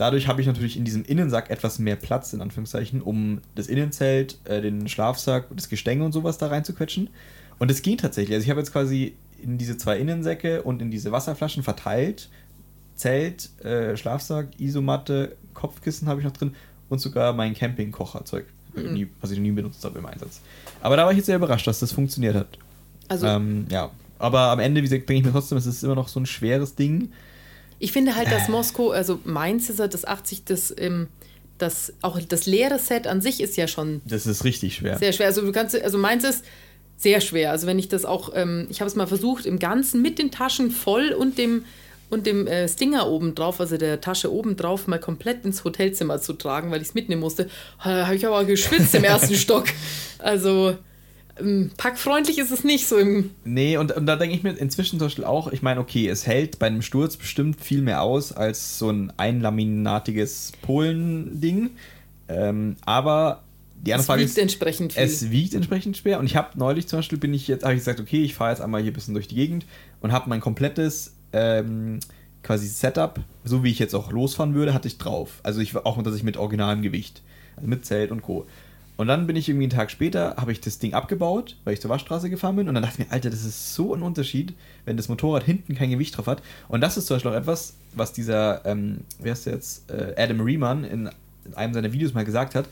Dadurch habe ich natürlich in diesem Innensack etwas mehr Platz, in Anführungszeichen, um das Innenzelt, äh, den Schlafsack, das Gestänge und sowas da reinzuquetschen. Und es ging tatsächlich. Also ich habe jetzt quasi in diese zwei Innensäcke und in diese Wasserflaschen verteilt. Zelt, äh, Schlafsack, Isomatte, Kopfkissen habe ich noch drin und sogar mein Campingkocherzeug, mhm. was ich noch nie benutzt habe im Einsatz. Aber da war ich jetzt sehr überrascht, dass das funktioniert hat. Also, ähm, ja. Aber am Ende, wie gesagt, denke ich mir trotzdem, es ist immer noch so ein schweres Ding. Ich finde halt, dass Moskau, also meins ist halt das 80, das, ähm, das, auch das leere Set an sich ist ja schon. Das ist richtig schwer. Sehr schwer. Also du kannst, also meins ist sehr schwer. Also wenn ich das auch, ähm, ich habe es mal versucht, im Ganzen mit den Taschen voll und dem und dem äh, Stinger oben drauf, also der Tasche oben drauf, mal komplett ins Hotelzimmer zu tragen, weil ich es mitnehmen musste. Da habe ich aber geschwitzt im ersten [LAUGHS] Stock. Also ähm, packfreundlich ist es nicht so im. Nee, und, und da denke ich mir inzwischen zum Beispiel auch, ich meine, okay, es hält bei einem Sturz bestimmt viel mehr aus als so ein einlaminatiges Polen-Ding. Ähm, aber die andere es Frage wiegt ist, entsprechend viel. Es wiegt entsprechend schwer. Und ich habe neulich zum Beispiel bin ich jetzt, habe ich gesagt, okay, ich fahre jetzt einmal hier ein bisschen durch die Gegend und habe mein komplettes ähm, quasi Setup, so wie ich jetzt auch losfahren würde, hatte ich drauf. Also ich auch dass ich mit originalem Gewicht, also mit Zelt und Co. Und dann bin ich irgendwie einen Tag später, habe ich das Ding abgebaut, weil ich zur Waschstraße gefahren bin. Und dann dachte ich mir, Alter, das ist so ein Unterschied, wenn das Motorrad hinten kein Gewicht drauf hat. Und das ist zum Beispiel auch etwas, was dieser, ähm, wer ist der jetzt, äh, Adam Riemann in, in einem seiner Videos mal gesagt hat,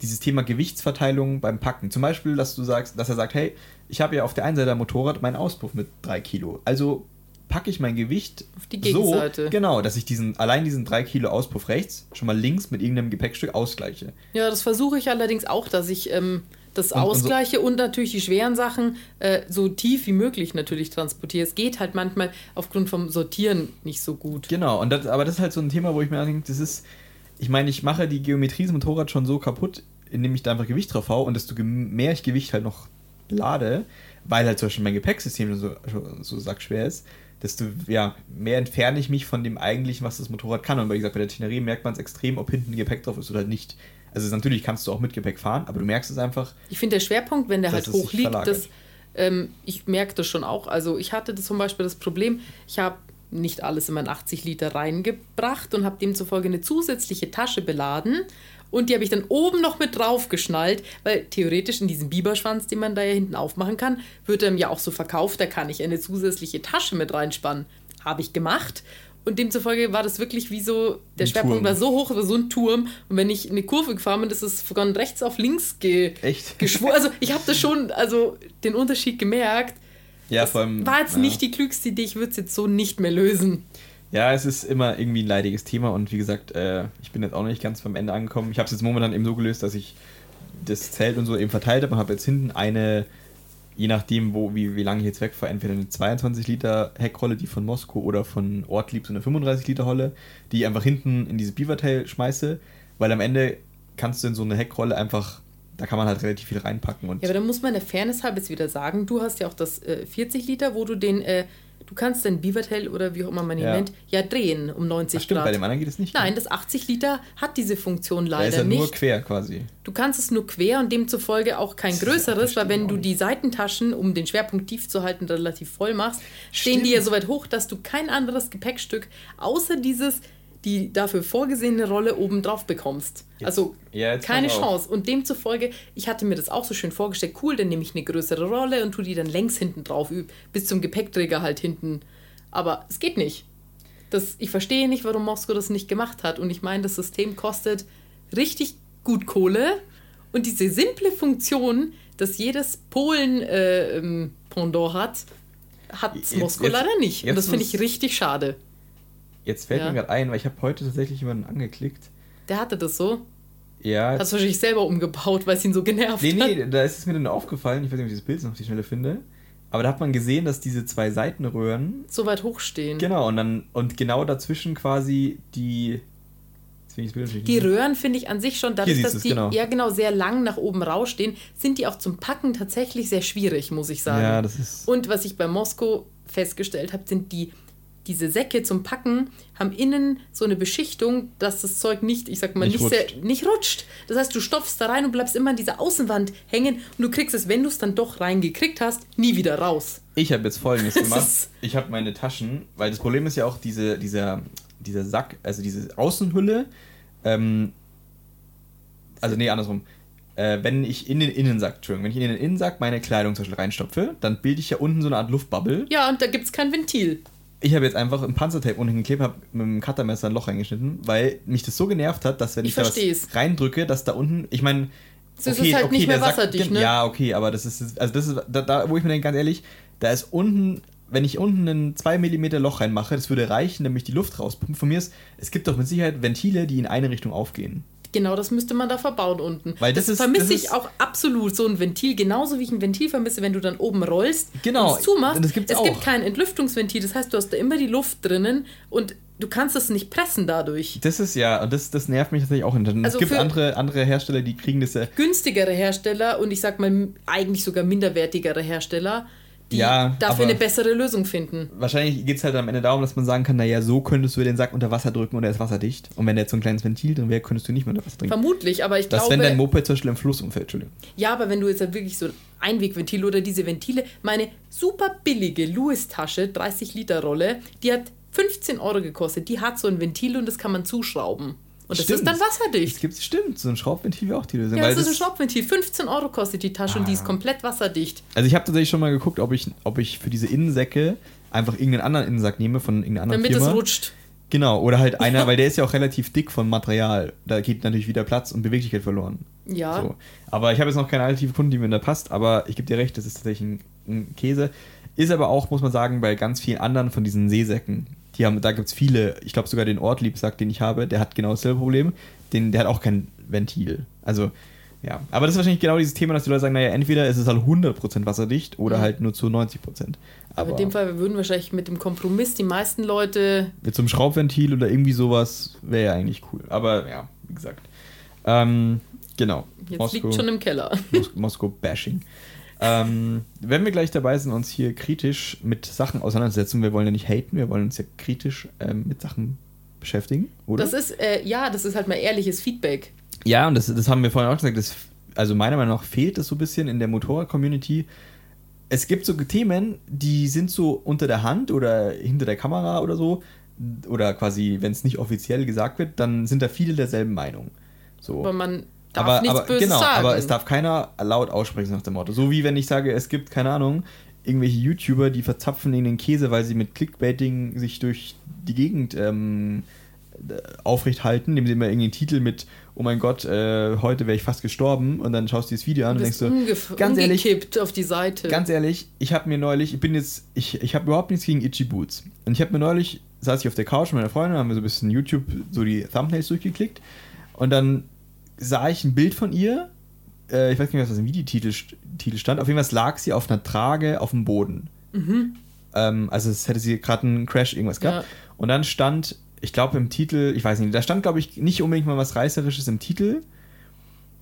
dieses Thema Gewichtsverteilung beim Packen. Zum Beispiel, dass du sagst, dass er sagt, hey, ich habe ja auf der einen Seite der Motorrad meinen Auspuff mit 3 Kilo. Also packe ich mein Gewicht auf die Gegenseite. so, genau, dass ich diesen, allein diesen 3 Kilo Auspuff rechts schon mal links mit irgendeinem Gepäckstück ausgleiche. Ja, das versuche ich allerdings auch, dass ich ähm, das und, ausgleiche und, so und, natürlich die schweren Sachen äh, so tief wie möglich natürlich transportiere. Es geht halt manchmal aufgrund vom Sortieren nicht so gut. Genau, und das, aber das ist halt so ein Thema, wo ich mir denke, das ist, ich meine, ich mache die Geometrie des Motorrads schon so kaputt, indem ich da einfach Gewicht drauf haue und desto mehr ich Gewicht halt noch lade, weil halt zum Beispiel mein Gepäcksystem so, so sackschwer ist, desto ja, mehr entferne ich mich von dem eigentlichen, was das Motorrad kann. Und wie gesagt, bei der Tenerie merkt man es extrem, ob hinten Gepäck drauf ist oder nicht. Also natürlich kannst du auch mit Gepäck fahren, aber du merkst es einfach. Ich finde der Schwerpunkt, wenn der halt hoch liegt, das, ähm, ich merke das schon auch. Also ich hatte zum Beispiel das Problem, ich habe nicht alles in mein 80 Liter reingebracht und habe demzufolge eine zusätzliche Tasche beladen und die habe ich dann oben noch mit drauf geschnallt, weil theoretisch in diesem Biberschwanz, den man da ja hinten aufmachen kann, wird er ja auch so verkauft, da kann ich eine zusätzliche Tasche mit reinspannen. Habe ich gemacht. Und demzufolge war das wirklich wie so, der ein Schwerpunkt Turm. war so hoch, war so ein Turm. Und wenn ich eine Kurve gefahren bin, ist es von rechts auf links ge Echt? [LAUGHS] geschwungen. Also ich habe das schon, also den Unterschied gemerkt. Ja, das vor allem. War jetzt ja. nicht die klügste Idee, ich würde es jetzt so nicht mehr lösen. Ja, es ist immer irgendwie ein leidiges Thema und wie gesagt, äh, ich bin jetzt auch noch nicht ganz beim Ende angekommen. Ich habe es jetzt momentan eben so gelöst, dass ich das Zelt und so eben verteilt habe und habe jetzt hinten eine, je nachdem, wo, wie, wie lange ich jetzt wegfahre, entweder eine 22 Liter Heckrolle, die von Moskau oder von Ortlieb so eine 35 Liter Rolle, die ich einfach hinten in diese Beavertail schmeiße, weil am Ende kannst du in so eine Heckrolle einfach da kann man halt relativ viel reinpacken. Und ja, aber da muss man der Fairness halber jetzt wieder sagen, du hast ja auch das äh, 40 Liter, wo du den äh, Du kannst dein Beavertail oder wie auch immer man ihn ja. nennt, ja drehen um 90 Ach, stimmt, Grad. Bei dem anderen geht es nicht. Nein, ne? das 80 Liter hat diese Funktion leider nicht. ist ja nicht. nur quer quasi. Du kannst es nur quer und demzufolge auch kein größeres, weil wenn du die Seitentaschen, um den Schwerpunkt tief zu halten, relativ voll machst, stehen stimmt. die ja so weit hoch, dass du kein anderes Gepäckstück außer dieses die dafür vorgesehene Rolle obendrauf bekommst. Jetzt, also ja, keine Chance. Und demzufolge, ich hatte mir das auch so schön vorgestellt, cool, dann nehme ich eine größere Rolle und tue die dann längs hinten drauf, bis zum Gepäckträger halt hinten. Aber es geht nicht. Das, ich verstehe nicht, warum Moskau das nicht gemacht hat. Und ich meine, das System kostet richtig gut Kohle. Und diese simple Funktion, dass jedes Polen-Pendant äh, hat, hat Moskau leider nicht. Und das finde ich richtig schade. Jetzt fällt ja. mir gerade ein, weil ich habe heute tatsächlich jemanden angeklickt. Der hatte das so? Ja. Hast du wahrscheinlich selber umgebaut, weil es ihn so genervt Nee, hat. nee, da ist es mir dann aufgefallen, ich weiß nicht, ob ich das Bild noch auf die Schnelle finde, aber da hat man gesehen, dass diese zwei Seitenröhren, So weit hochstehen. genau, und dann, und genau dazwischen quasi die, Die Röhren finde ich an sich schon, dadurch, dass die genau. ja genau sehr lang nach oben rausstehen, sind die auch zum Packen tatsächlich sehr schwierig, muss ich sagen. Ja, das ist, Und was ich bei Moskau festgestellt habe, sind die diese Säcke zum Packen haben innen so eine Beschichtung, dass das Zeug nicht, ich sag mal, Nicht nicht, sehr, rutscht. nicht rutscht. Das heißt, du stopfst da rein und bleibst immer an dieser Außenwand hängen und du kriegst es, wenn du es dann doch reingekriegt hast, nie wieder raus. ich habe jetzt folgendes [LAUGHS] gemacht, ich habe meine Taschen, weil das Problem ist ja auch diese, dieser, dieser Sack, also diese Außenhülle, ähm, also nee, andersrum, äh, wenn ich in den Innensack, Entschuldigung, wenn ich in den Innensack meine Kleidung zum Beispiel reinstopfe, dann bilde ich ja unten so eine Art Luftbubble. Ja, und da gibt es kein Ventil. Ich habe jetzt einfach ein Panzertape unten geklebt, habe mit dem Cuttermesser ein Loch reingeschnitten, weil mich das so genervt hat, dass wenn ich, Ich da was reindrücke, dass da unten, ich meine, Es ist halt nicht mehr wasserdicht, ne? Ja, okay, aber das ist, also das ist, da, da wo ich mir denke, ganz ehrlich, da ist unten, wenn ich unten ein 2 mm Loch reinmache, das würde reichen, damit ich die Luft rauspumpt. Von mir ist, es gibt doch mit Sicherheit Ventile, die in eine Richtung aufgehen. Genau, das müsste man da verbauen unten. Weil das ist- vermisse das ich ist- auch absolut, so ein Ventil, genauso wie ich ein Ventil vermisse, wenn du dann oben rollst Genau, und es zumachst. das gibt's es auch. gibt kein Entlüftungsventil, das heißt, du hast da immer die Luft drinnen und du kannst es nicht pressen dadurch. Das ist ja, und das, das nervt mich tatsächlich auch. Also es gibt andere, andere Hersteller, die kriegen das ja. Günstigere Hersteller und ich sag mal eigentlich sogar minderwertigere Hersteller, die Ja, dafür eine bessere Lösung finden. Wahrscheinlich geht es halt am Ende darum, dass man sagen kann, naja, so könntest du den Sack unter Wasser drücken und er ist wasserdicht. Und wenn da jetzt so ein kleines Ventil drin wäre, könntest du nicht mehr unter Wasser trinken. Vermutlich, aber ich Das, glaube. wenn dein Moped zum Beispiel im Fluss umfällt, Entschuldigung. Ja, aber wenn du jetzt halt wirklich so ein Einwegventil oder diese Ventile, meine super billige Louis-Tasche, 30 Liter Rolle, die hat 15 Euro gekostet. Die hat so ein Ventil und das kann man zuschrauben. Und das Stimmt. ist dann Es wasserdicht. gibt, stimmt, so ein Schraubventil wäre auch die Lösung. Ja, weil das ist ein das- Schraubventil. 15 Euro kostet die Tasche und die Ah. ist komplett wasserdicht. Also ich habe tatsächlich schon mal geguckt, ob ich, ob ich für diese Innensäcke einfach irgendeinen anderen Innensack nehme von irgendeiner anderen Damit Firma. es rutscht. Genau, oder halt einer, [LAUGHS] weil der ist ja auch relativ dick von Material. Da geht natürlich wieder Platz und Beweglichkeit verloren. Ja. So. Aber ich habe jetzt noch keine alternative Kunden, die mir da passt, aber ich gebe dir recht, das ist tatsächlich ein, ein Käse. Ist aber auch, muss man sagen, bei ganz vielen anderen von diesen Seesäcken. Die haben, da gibt es viele, ich glaube sogar den Ortliebsack, den ich habe, der hat genau dasselbe Problem. Den, der hat auch kein Ventil. Also, ja. Aber das ist wahrscheinlich genau dieses Thema, dass die Leute sagen, naja, entweder ist es halt 100% wasserdicht oder Mhm. halt nur zu 90%. Aber in dem Fall würden wahrscheinlich mit dem Kompromiss die meisten Leute. mit so einem Schraubventil oder irgendwie sowas wäre ja eigentlich cool. Aber ja, wie gesagt. Ähm, genau. Jetzt liegt schon im Keller. Mos Moskau-Bashing. Ähm, wenn wir gleich dabei sind, uns hier kritisch mit Sachen auseinandersetzen, wir wollen ja nicht haten, wir wollen uns ja kritisch ähm, mit Sachen beschäftigen, oder? Das ist, äh, ja, das ist halt mal ehrliches Feedback. ja, und das, das haben wir vorhin auch gesagt, das, also meiner Meinung nach fehlt das so ein bisschen in der Motorrad-Community. Es gibt so Themen, die sind so unter der Hand oder hinter der Kamera oder so, oder quasi, wenn es nicht offiziell gesagt wird, dann sind da viele derselben Meinung. So. Aber man darf aber, nichts aber, Böses genau, sagen. aber es darf keiner laut aussprechen nach dem Motto. So wie wenn ich sage, es gibt, keine Ahnung, irgendwelche YouTuber, die verzapfen in den Käse, weil sie mit Clickbaiting sich durch die Gegend ähm, äh, aufrecht halten, indem sie immer irgendeinen Titel mit, oh mein Gott, äh, heute wäre ich fast gestorben und dann schaust du dieses Video an du und denkst umgef- ganz ehrlich, auf die Seite. Ganz ehrlich, ich habe mir neulich, ich bin jetzt, ich, ich habe überhaupt nichts gegen Itchy Boots. Und ich habe mir neulich, saß ich auf der Couch mit meiner Freundin, haben wir so ein bisschen YouTube, so die Thumbnails durchgeklickt. Und dann sah ich ein Bild von ihr. Äh, ich weiß nicht mehr, was im Videotitel Titel stand. Auf jeden Fall lag sie auf einer Trage auf dem Boden. Ähm, also es hätte sie gerade einen Crash irgendwas gehabt. Ja. Und dann stand, ich glaube im Titel, ich weiß nicht, da stand glaube ich nicht unbedingt mal was Reißerisches im Titel.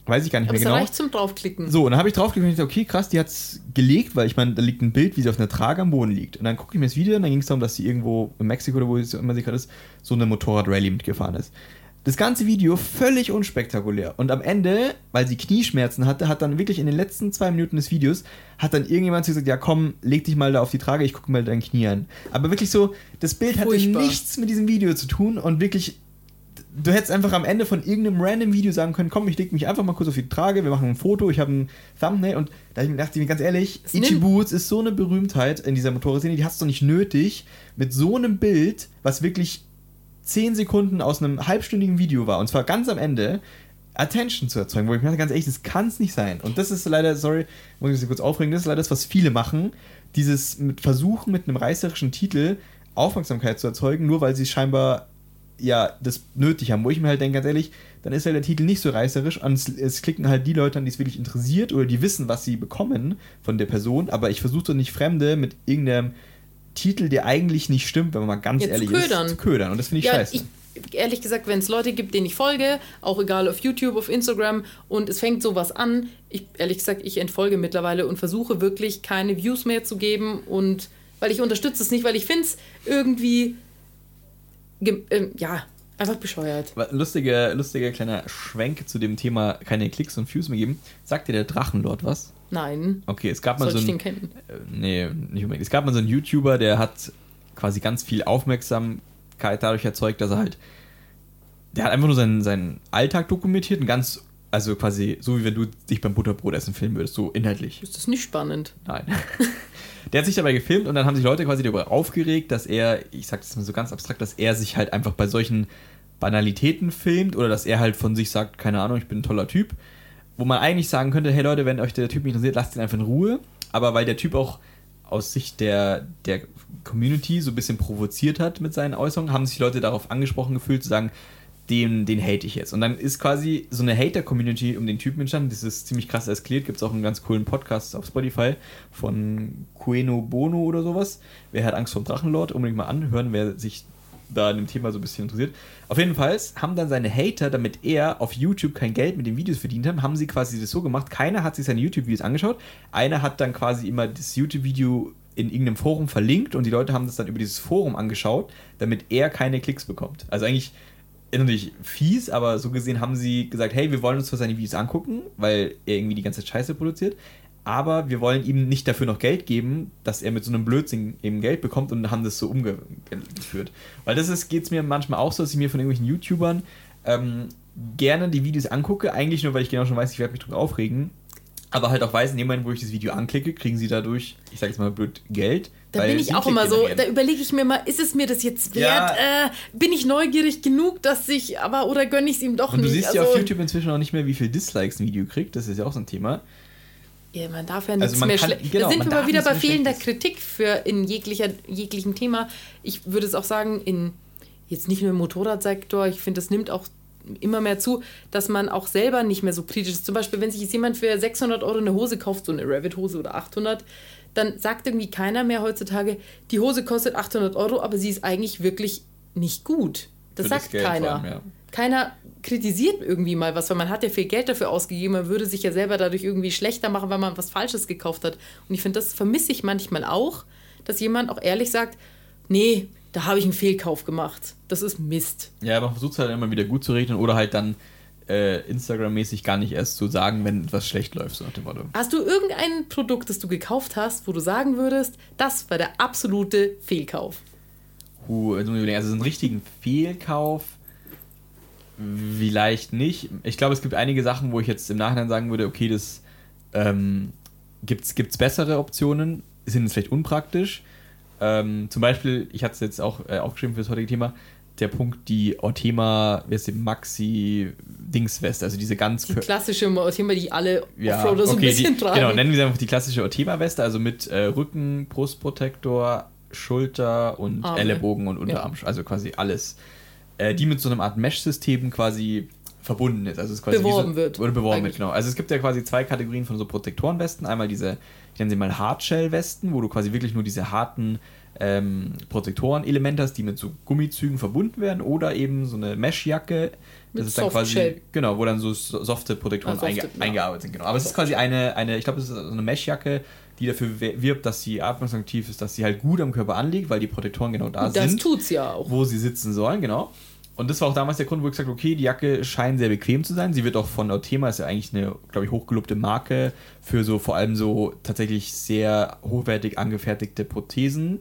Weiß ich gar nicht aber mehr es genau. reicht zum draufklicken. So, und dann habe ich draufgeklickt und dachte, okay, krass, die hat's gelegt, weil ich meine, da liegt ein Bild, wie sie auf einer Trage am Boden liegt. Und dann gucke ich mir das Video an, dann ging es darum, dass sie irgendwo in Mexiko oder wo sie immer sie gerade ist, so eine Motorrad-Rallye mitgefahren ist. Das ganze Video völlig unspektakulär. Und am Ende, weil sie Knieschmerzen hatte, hat dann wirklich in den letzten zwei Minuten des Videos, hat dann irgendjemand gesagt, ja komm, leg dich mal da auf die Trage, ich gucke mal dein Knie an. Aber wirklich so, das Bild hatte Furchtbar. nichts mit diesem Video zu tun und wirklich du hättest einfach am Ende von irgendeinem random Video sagen können, komm, ich leg mich einfach mal kurz auf die Trage, wir machen ein Foto, ich habe ein Thumbnail und da dachte ich mir ganz ehrlich, Es Ichi nimmt- Boots ist so eine Berühmtheit in dieser Motorradszene, die hast du nicht nötig, mit so einem Bild, was wirklich 10 Sekunden aus einem halbstündigen Video war, und zwar ganz am Ende, Attention zu erzeugen, wo ich mir dachte, ganz ehrlich, das kann es nicht sein. Und das ist leider, sorry, muss ich mich kurz aufregen, das ist leider das, was viele machen, dieses mit Versuchen mit einem reißerischen Titel Aufmerksamkeit zu erzeugen, nur weil sie scheinbar ja das nötig haben, wo ich mir halt denke, ganz ehrlich, dann ist halt der Titel nicht so reißerisch und es, es klicken halt die Leute an, die es wirklich interessiert oder die wissen, was sie bekommen von der Person, aber ich versuche doch nicht Fremde mit irgendeinem Titel, der eigentlich nicht stimmt, wenn man mal ganz Ja, zu ehrlich ködern. ist, zu ködern. Und das finde ich Ja, scheiße. ich, ehrlich gesagt, wenn es Leute gibt, denen ich folge, auch egal auf YouTube, auf Instagram, und es fängt sowas an, ich, ehrlich gesagt, ich entfolge mittlerweile und versuche wirklich keine Views mehr zu geben und weil ich unterstütze es nicht, weil ich finde es irgendwie, ge- ähm, ja, einfach bescheuert. Lustiger, lustiger kleiner Schwenk zu dem Thema keine Klicks und Views mehr geben. Sagt dir der Drachenlord was? Nein. Okay, es gab mal Sollte so ich ein, den kennen? Äh, nee, nicht unbedingt. Es gab mal so einen YouTuber, der hat quasi ganz viel Aufmerksamkeit dadurch erzeugt, dass er halt, der hat einfach nur seinen, seinen Alltag dokumentiert und ganz, also quasi so wie wenn du dich beim Butterbrot essen filmen würdest, so inhaltlich. Ist das nicht spannend? Nein. [LAUGHS] Der hat sich dabei gefilmt und dann haben sich Leute quasi darüber aufgeregt, dass er, ich sag das mal so ganz abstrakt, dass er sich halt einfach bei solchen Banalitäten filmt oder dass er halt von sich sagt, keine Ahnung, ich bin ein toller Typ. Wo man eigentlich sagen könnte, hey Leute, wenn euch der Typ nicht interessiert, lasst ihn einfach in Ruhe. Aber weil der Typ auch aus Sicht der, der Community so ein bisschen provoziert hat mit seinen Äußerungen, haben sich Leute darauf angesprochen gefühlt, zu sagen, den, den hate ich jetzt. Und dann ist quasi so eine Hater-Community um den Typen entstanden. Das ist ziemlich krass eskaliert. Gibt es auch einen ganz coolen Podcast auf Spotify von Queno Bono oder sowas. Wer hat Angst vor dem Drachenlord? Unbedingt mal anhören, wer sich da an dem Thema so ein bisschen interessiert. Auf jeden Fall haben dann seine Hater, damit er auf YouTube kein Geld mit den Videos verdient hat, haben sie quasi das so gemacht. Keiner hat sich seine YouTube-Videos angeschaut. Einer hat dann quasi immer das YouTube-Video in irgendeinem Forum verlinkt und die Leute haben das dann über dieses Forum angeschaut, damit er keine Klicks bekommt. Also eigentlich natürlich fies, aber so gesehen haben sie gesagt, hey, wir wollen uns zwar seine Videos angucken, weil er irgendwie die ganze Scheiße produziert, aber wir wollen ihm nicht dafür noch Geld geben, dass er mit so einem Blödsinn eben Geld bekommt und haben das so umgeführt. Weil das ist, geht es mir manchmal auch so, dass ich mir von irgendwelchen YouTubern ähm, gerne die Videos angucke, eigentlich nur, weil ich genau schon weiß, ich werde mich drüber aufregen, aber halt auch weiß, in dem Moment, wo ich das Video anklicke, kriegen sie dadurch, ich sage jetzt mal blöd, Geld. Da bin ich auch immer so, da überlege ich mir mal, ist es mir das jetzt Ja. wert? Äh, bin ich neugierig genug, dass ich, aber oder gönne ich es ihm doch Und du nicht? siehst ja Also, auf YouTube inzwischen auch nicht mehr, wie viel Dislikes ein Video kriegt. Das ist ja auch so ein Thema. Ja, man darf ja nichts Also mehr kann- schle- genau, Da sind wir mal wieder bei fehlender. Kritik für in jeglicher, jeglichem Thema. Ich würde es auch sagen, in jetzt nicht nur im Motorradsektor, ich finde, das nimmt auch immer mehr zu, dass man auch selber nicht mehr so kritisch ist. Zum Beispiel, wenn sich jetzt jemand für 600 Euro eine Hose kauft, so eine Revit-Hose oder 800, dann sagt irgendwie keiner mehr heutzutage, die Hose kostet 800 Euro, aber sie ist eigentlich wirklich nicht gut. Das Für das sagt vor keiner. allem, ja. Keiner kritisiert irgendwie mal was, weil man hat ja viel Geld dafür ausgegeben, man würde sich ja selber dadurch irgendwie schlechter machen, weil man was Falsches gekauft hat. Und ich finde, das vermisse ich manchmal auch, dass jemand auch ehrlich sagt, nee, da habe ich einen Fehlkauf gemacht. Das ist Mist. Ja, man versucht es halt immer wieder gut zu rechnen oder halt dann äh, Instagram-mäßig gar nicht erst zu sagen, wenn etwas schlecht läuft, so nach dem Motto. Hast du irgendein Produkt, das du gekauft hast, wo du sagen würdest, das war der absolute Fehlkauf? Huh, also also so einen richtigen Fehlkauf vielleicht nicht. Ich glaube, es gibt einige Sachen, wo ich jetzt im Nachhinein sagen würde, okay, das ähm, gibt's, gibt's bessere Optionen, sind jetzt vielleicht unpraktisch. Ähm, zum Beispiel, ich hatte es jetzt auch äh, aufgeschrieben für das heutige Thema, der Punkt, die Ortema, wer ist die Maxi Dingsweste, also diese ganz Die klassische Thema, die alle ja, Offroader so ein okay, bisschen die, tragen. Genau, nennen wir sie einfach die klassische Ortema-Weste, also mit äh, Rücken, Brustprotektor, Schulter und Arme. Ellenbogen und Unterarm, also quasi alles. Äh, die mit so einer Art Mesh-System quasi verbunden ist. Also es ist quasi Beworben so, wird, Oder beworben eigentlich. wird, genau. Also es gibt ja quasi zwei Kategorien von so Protektorenwesten. Einmal diese, ich nenne sie mal Hardshell-Westen, wo du quasi wirklich nur diese harten ähm, Protektoren-Elemente hast, die mit so Gummizügen verbunden werden. Oder eben so eine Mesh-Jacke. Das ist dann quasi, genau, wo dann so so- softe Protektoren Ah, einge ja. eingearbeitet sind. Genau. Aber es ist quasi eine, eine ich glaube, es ist so eine Meshjacke, die dafür wirbt, dass sie atmungsaktiv ist, dass sie halt gut am Körper anliegt, weil die Protektoren genau da das sind, tut's ja auch. wo sie sitzen sollen, genau. Und das war auch damals der Grund, wo ich gesagt habe, okay, die Jacke scheint sehr bequem zu sein. Sie wird auch von Ortema, ist ja eigentlich eine, glaube ich, hochgelobte Marke für so vor allem so tatsächlich sehr hochwertig angefertigte Prothesen.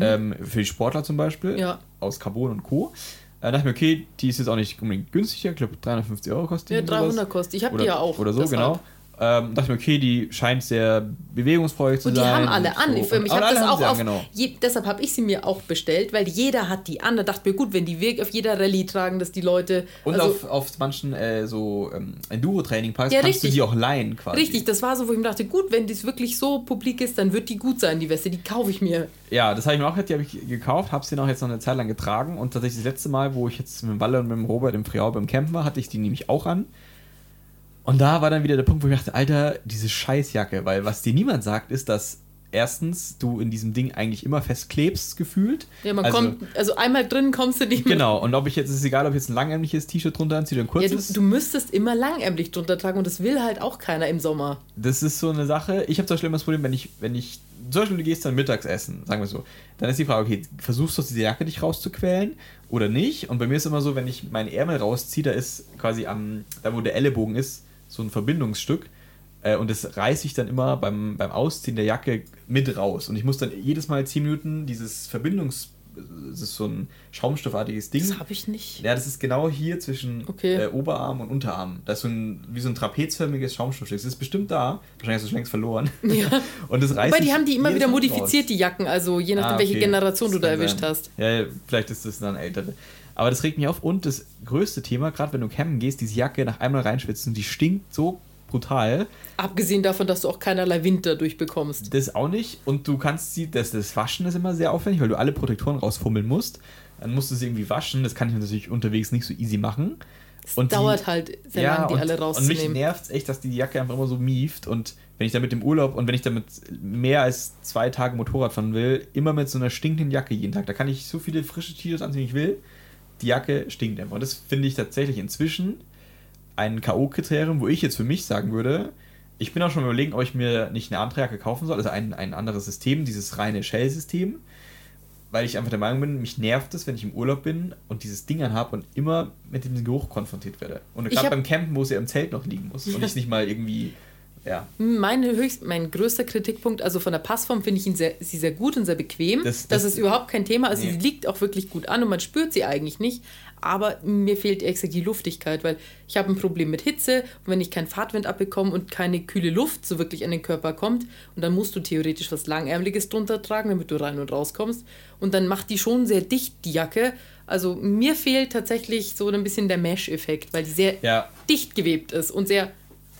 Ähm, für die Sportler zum Beispiel. Mhm. Ja. Aus Carbon und Co. Äh, dachte ich mir, okay, die ist jetzt auch nicht unbedingt günstiger. Ich glaube, 350 Euro kostet die. Ja, oder sowas. 300 kostet. Ich habe die ja auch. oder so, deshalb. genau. Ähm, dachte mir, okay, die scheint sehr bewegungsfreudig zu Und die sein. haben alle an. so. Ich, ich habe das auch sie an, auf. genau. Je, deshalb habe ich sie mir auch bestellt, weil jeder hat die an. Da dachte ich mir, gut, wenn die wirklich auf jeder Rallye tragen, dass die Leute. Und also, auf, auf manchen äh, so ähm, Enduro-Training-Parks Ja, kannst richtig. du die auch leihen quasi. Richtig, das war so, wo ich mir dachte, gut, wenn das wirklich so publik ist, dann wird die gut sein, die Weste. Die kaufe ich mir. Ja, das habe ich mir auch die habe ich gekauft, habe sie noch jetzt noch eine Zeit lang getragen und tatsächlich das letzte Mal, wo ich jetzt mit dem Walle und mit dem Robert im Friau beim Campen war, hatte ich die nämlich auch an. Und da war dann wieder der Punkt, wo ich dachte, Alter, diese Scheißjacke, weil was dir niemand sagt, ist, dass erstens du in diesem Ding eigentlich immer festklebst, gefühlt. Ja, man also, kommt, also einmal drin kommst du nicht mehr. Genau, und ob ich jetzt, es ist egal, ob ich jetzt ein langärmliches T-Shirt drunter anziehe oder ein Ja, du, kurzes. du müsstest immer langärmlich drunter tragen und das will halt auch keiner im Sommer. Das ist so eine Sache. Ich habe zum Beispiel immer das Problem, wenn ich, wenn ich, zum Beispiel du gehst dann mittags essen, sagen wir so, dann ist die Frage, okay, versuchst du aus dieser Jacke dich rauszuquälen oder nicht? Und bei mir ist immer so, wenn ich meinen Ärmel rausziehe, da ist quasi am, da wo der Ellenbogen ist, so ein Verbindungsstück. Äh, und das reiße ich dann immer beim, beim Ausziehen der Jacke mit raus. Und ich muss dann jedes Mal 10 Minuten dieses Verbindungs, das ist so ein schaumstoffartiges Ding. Das habe ich nicht. Ja, das ist genau hier zwischen Okay. äh, Oberarm und Unterarm. Das ist so ein, wie so ein trapezförmiges Schaumstoffstück. Das ist bestimmt da. Wahrscheinlich hast du es schon längst verloren. Ja. [LAUGHS] Und das reißt Wobei, die haben die immer wieder modifiziert, raus. die Jacken, also je nachdem, Ah, welche okay. Generation du Das da kann erwischt sein. hast. Ja, ja, vielleicht ist das dann ältere. Aber das regt mich auf. Und das größte Thema, gerade wenn du campen gehst, diese Jacke nach einmal reinschwitzen, die stinkt so brutal. Abgesehen davon, dass du auch keinerlei Wind dadurch bekommst. Das auch nicht. Und du kannst sie, das, das Waschen ist immer sehr aufwendig, weil du alle Protektoren rausfummeln musst. Dann musst du sie irgendwie waschen. Das kann ich natürlich unterwegs nicht so easy machen. Es Und die- dauert halt sehr ja, lange, die und, alle Und mich rauszunehmen. nervt echt, dass die Jacke einfach immer so mieft. Und wenn ich damit im Urlaub und wenn ich damit mehr als zwei Tage Motorrad fahren will, immer mit so einer stinkenden Jacke jeden Tag. Da kann ich so viele frische T-Shirts anziehen, wie ich will. Die Jacke stinkt einfach. Und das finde ich tatsächlich inzwischen ein K.O.-Kriterium, wo ich jetzt für mich sagen würde, ich bin auch schon überlegen, ob ich mir nicht eine andere Jacke kaufen soll, also ein, ein anderes System, dieses reine Shell-System, weil ich einfach der Meinung bin, mich nervt es, wenn ich im Urlaub bin und dieses Ding anhabe und immer mit dem Geruch konfrontiert werde. Und gerade beim Campen, wo es ja im Zelt noch liegen muss und ich nicht mal irgendwie, ja. Mein, höchst, mein größter Kritikpunkt, also von der Passform finde ich ihn sehr, sie sehr gut und sehr bequem. Das- Das, das- ist überhaupt kein Thema. Also Nee. sie liegt auch wirklich gut an und man spürt sie eigentlich nicht. Aber mir fehlt gesagt die Luftigkeit, weil ich habe ein Problem mit Hitze und wenn ich keinen Fahrtwind abbekomme und keine kühle Luft so wirklich an den Körper kommt und dann musst du theoretisch was Langärmeliges drunter tragen, damit du rein und rauskommst. Und dann macht die schon sehr dicht, die Jacke. Also mir fehlt tatsächlich so ein bisschen der Mesh-Effekt, weil die sehr Ja, dicht gewebt ist und sehr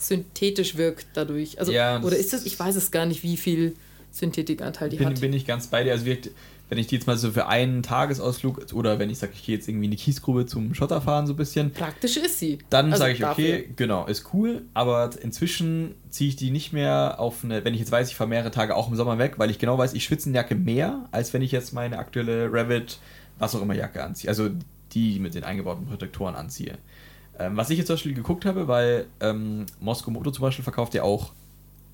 synthetisch wirkt dadurch. Also, Ja, oder ist das, ich weiß es gar nicht, wie viel Synthetikanteil die bin, hat. bin ich ganz bei dir. Also wirkt, wenn ich die jetzt mal so für einen Tagesausflug oder wenn ich sage, ich gehe jetzt irgendwie in die Kiesgrube zum Schotterfahren so ein bisschen, Praktisch ist sie. Dann Also sage ich, dafür. okay, genau, ist cool, aber inzwischen ziehe ich die nicht mehr auf eine, wenn ich jetzt weiß, ich fahre mehrere Tage auch im Sommer weg, weil ich genau weiß, ich schwitze in Jacke mehr, als wenn ich jetzt meine aktuelle Revit, was auch immer Jacke anziehe. Also die mit den eingebauten Protektoren anziehe. Ähm, was ich jetzt zum Beispiel geguckt habe, weil ähm, Moskau Moto zum Beispiel verkauft ja auch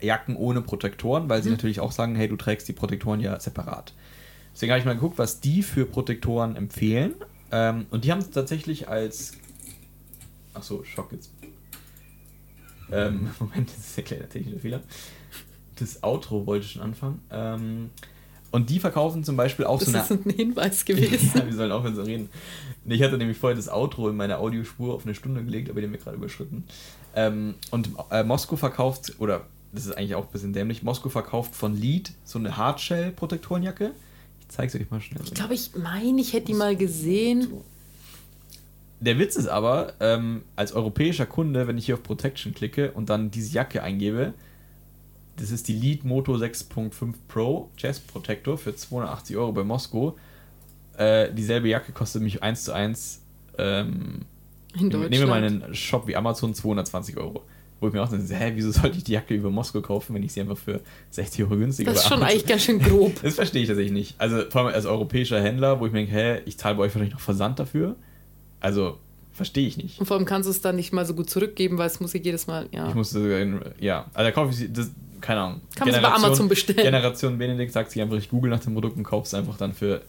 Jacken ohne Protektoren, weil sie Mhm. natürlich auch sagen, hey, du trägst die Protektoren ja separat. Deswegen habe ich mal geguckt, was die für Protektoren empfehlen. Ähm, und die haben es tatsächlich als. Achso, Schock jetzt. Ähm, [LAUGHS] Moment, das ist ein kleiner technischer Fehler. Das Outro wollte ich schon anfangen. Ähm, und die verkaufen zum Beispiel auch Das so eine. ist ein Hinweis gewesen. [LAUGHS] ja, wir sollen aufhören zu reden. Nee, Ich hatte nämlich vorher das Outro in meine Audiospur auf eine Stunde gelegt, aber den haben wir gerade überschritten. Ähm, und äh, Moskau verkauft, oder das ist eigentlich auch ein bisschen dämlich, Moskau verkauft von Lead so eine Hardshell-Protektorenjacke. Ich zeige es euch mal schnell. Ich glaube, ich meine, ich hätte die mal gesehen. Der Witz ist aber, ähm, als europäischer Kunde, wenn ich hier auf Protection klicke und dann diese Jacke eingebe, das ist die Lead Moto 6.5 Pro Chest Protector für 280 Euro bei Moskau. Äh, dieselbe Jacke kostet mich 1 zu 1, ähm, In nehmen Deutschland. wir mal einen Shop wie Amazon 220 Euro. Wo ich mir auch denke, hä, wieso sollte ich die Jacke über Moskau kaufen, wenn ich sie einfach für 60 Euro günstiger das ist schon Amazon- eigentlich ganz schön grob. [LAUGHS] Das verstehe ich tatsächlich nicht. Also vor allem als europäischer Händler, wo ich mir denke, hä, ich zahle bei euch wahrscheinlich noch Versand dafür. Also, verstehe ich nicht. Und vor allem kannst du es dann nicht mal so gut zurückgeben, weil es muss ja jedes Mal, ja. Ich musste, ja, also da kaufe ich sie, das, keine Ahnung. Kann man bei Amazon bestellen. Generation Benedikt sagt sich einfach, ich google nach dem Produkt und kaufe es einfach dann für,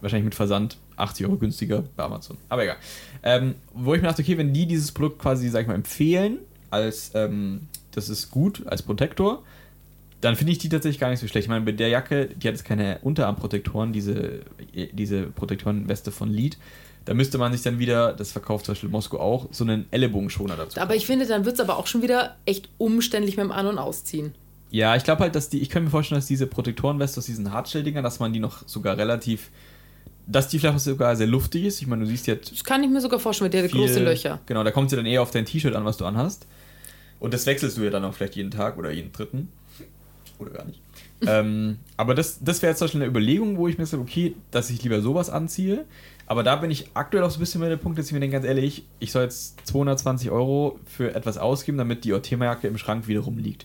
wahrscheinlich mit Versand, 80 Euro günstiger bei Amazon. Aber egal. Ähm, wo ich mir dachte, okay, wenn die dieses Produkt quasi, sag ich mal, empfehlen, als, ähm, das ist gut, als Protektor, dann finde ich die tatsächlich gar nicht so schlecht. Ich meine, bei der Jacke, die hat jetzt keine Unterarmprotektoren, diese, diese Protektorenweste von Lead. Da müsste man sich dann wieder, das verkauft zum Beispiel Moskau auch, so einen Ellenbogenschoner dazu. Aber ich finde, dann wird es aber auch schon wieder echt umständlich mit dem An- und Ausziehen. Ja, ich glaube halt, dass die, ich kann mir vorstellen, dass diese Protektorenweste aus diesen Hardshell-Dingern, dass man die noch sogar relativ, dass die vielleicht sogar sehr luftig ist. Ich meine, du siehst jetzt. Das kann ich mir sogar vorstellen, mit der viel, große Löcher. Genau, da kommt sie dann eher auf dein T-Shirt an, was du anhast. Und das wechselst du ja dann auch vielleicht jeden Tag oder jeden dritten. Oder gar nicht. [LAUGHS] ähm, aber das, das wäre jetzt zum Beispiel eine Überlegung, wo ich mir sage, okay, dass ich lieber sowas anziehe. Aber da bin ich aktuell auch so ein bisschen bei der Punkt, dass ich mir denke, ganz ehrlich, ich soll jetzt 220 Euro für etwas ausgeben, damit die Themajacke im Schrank wieder rumliegt.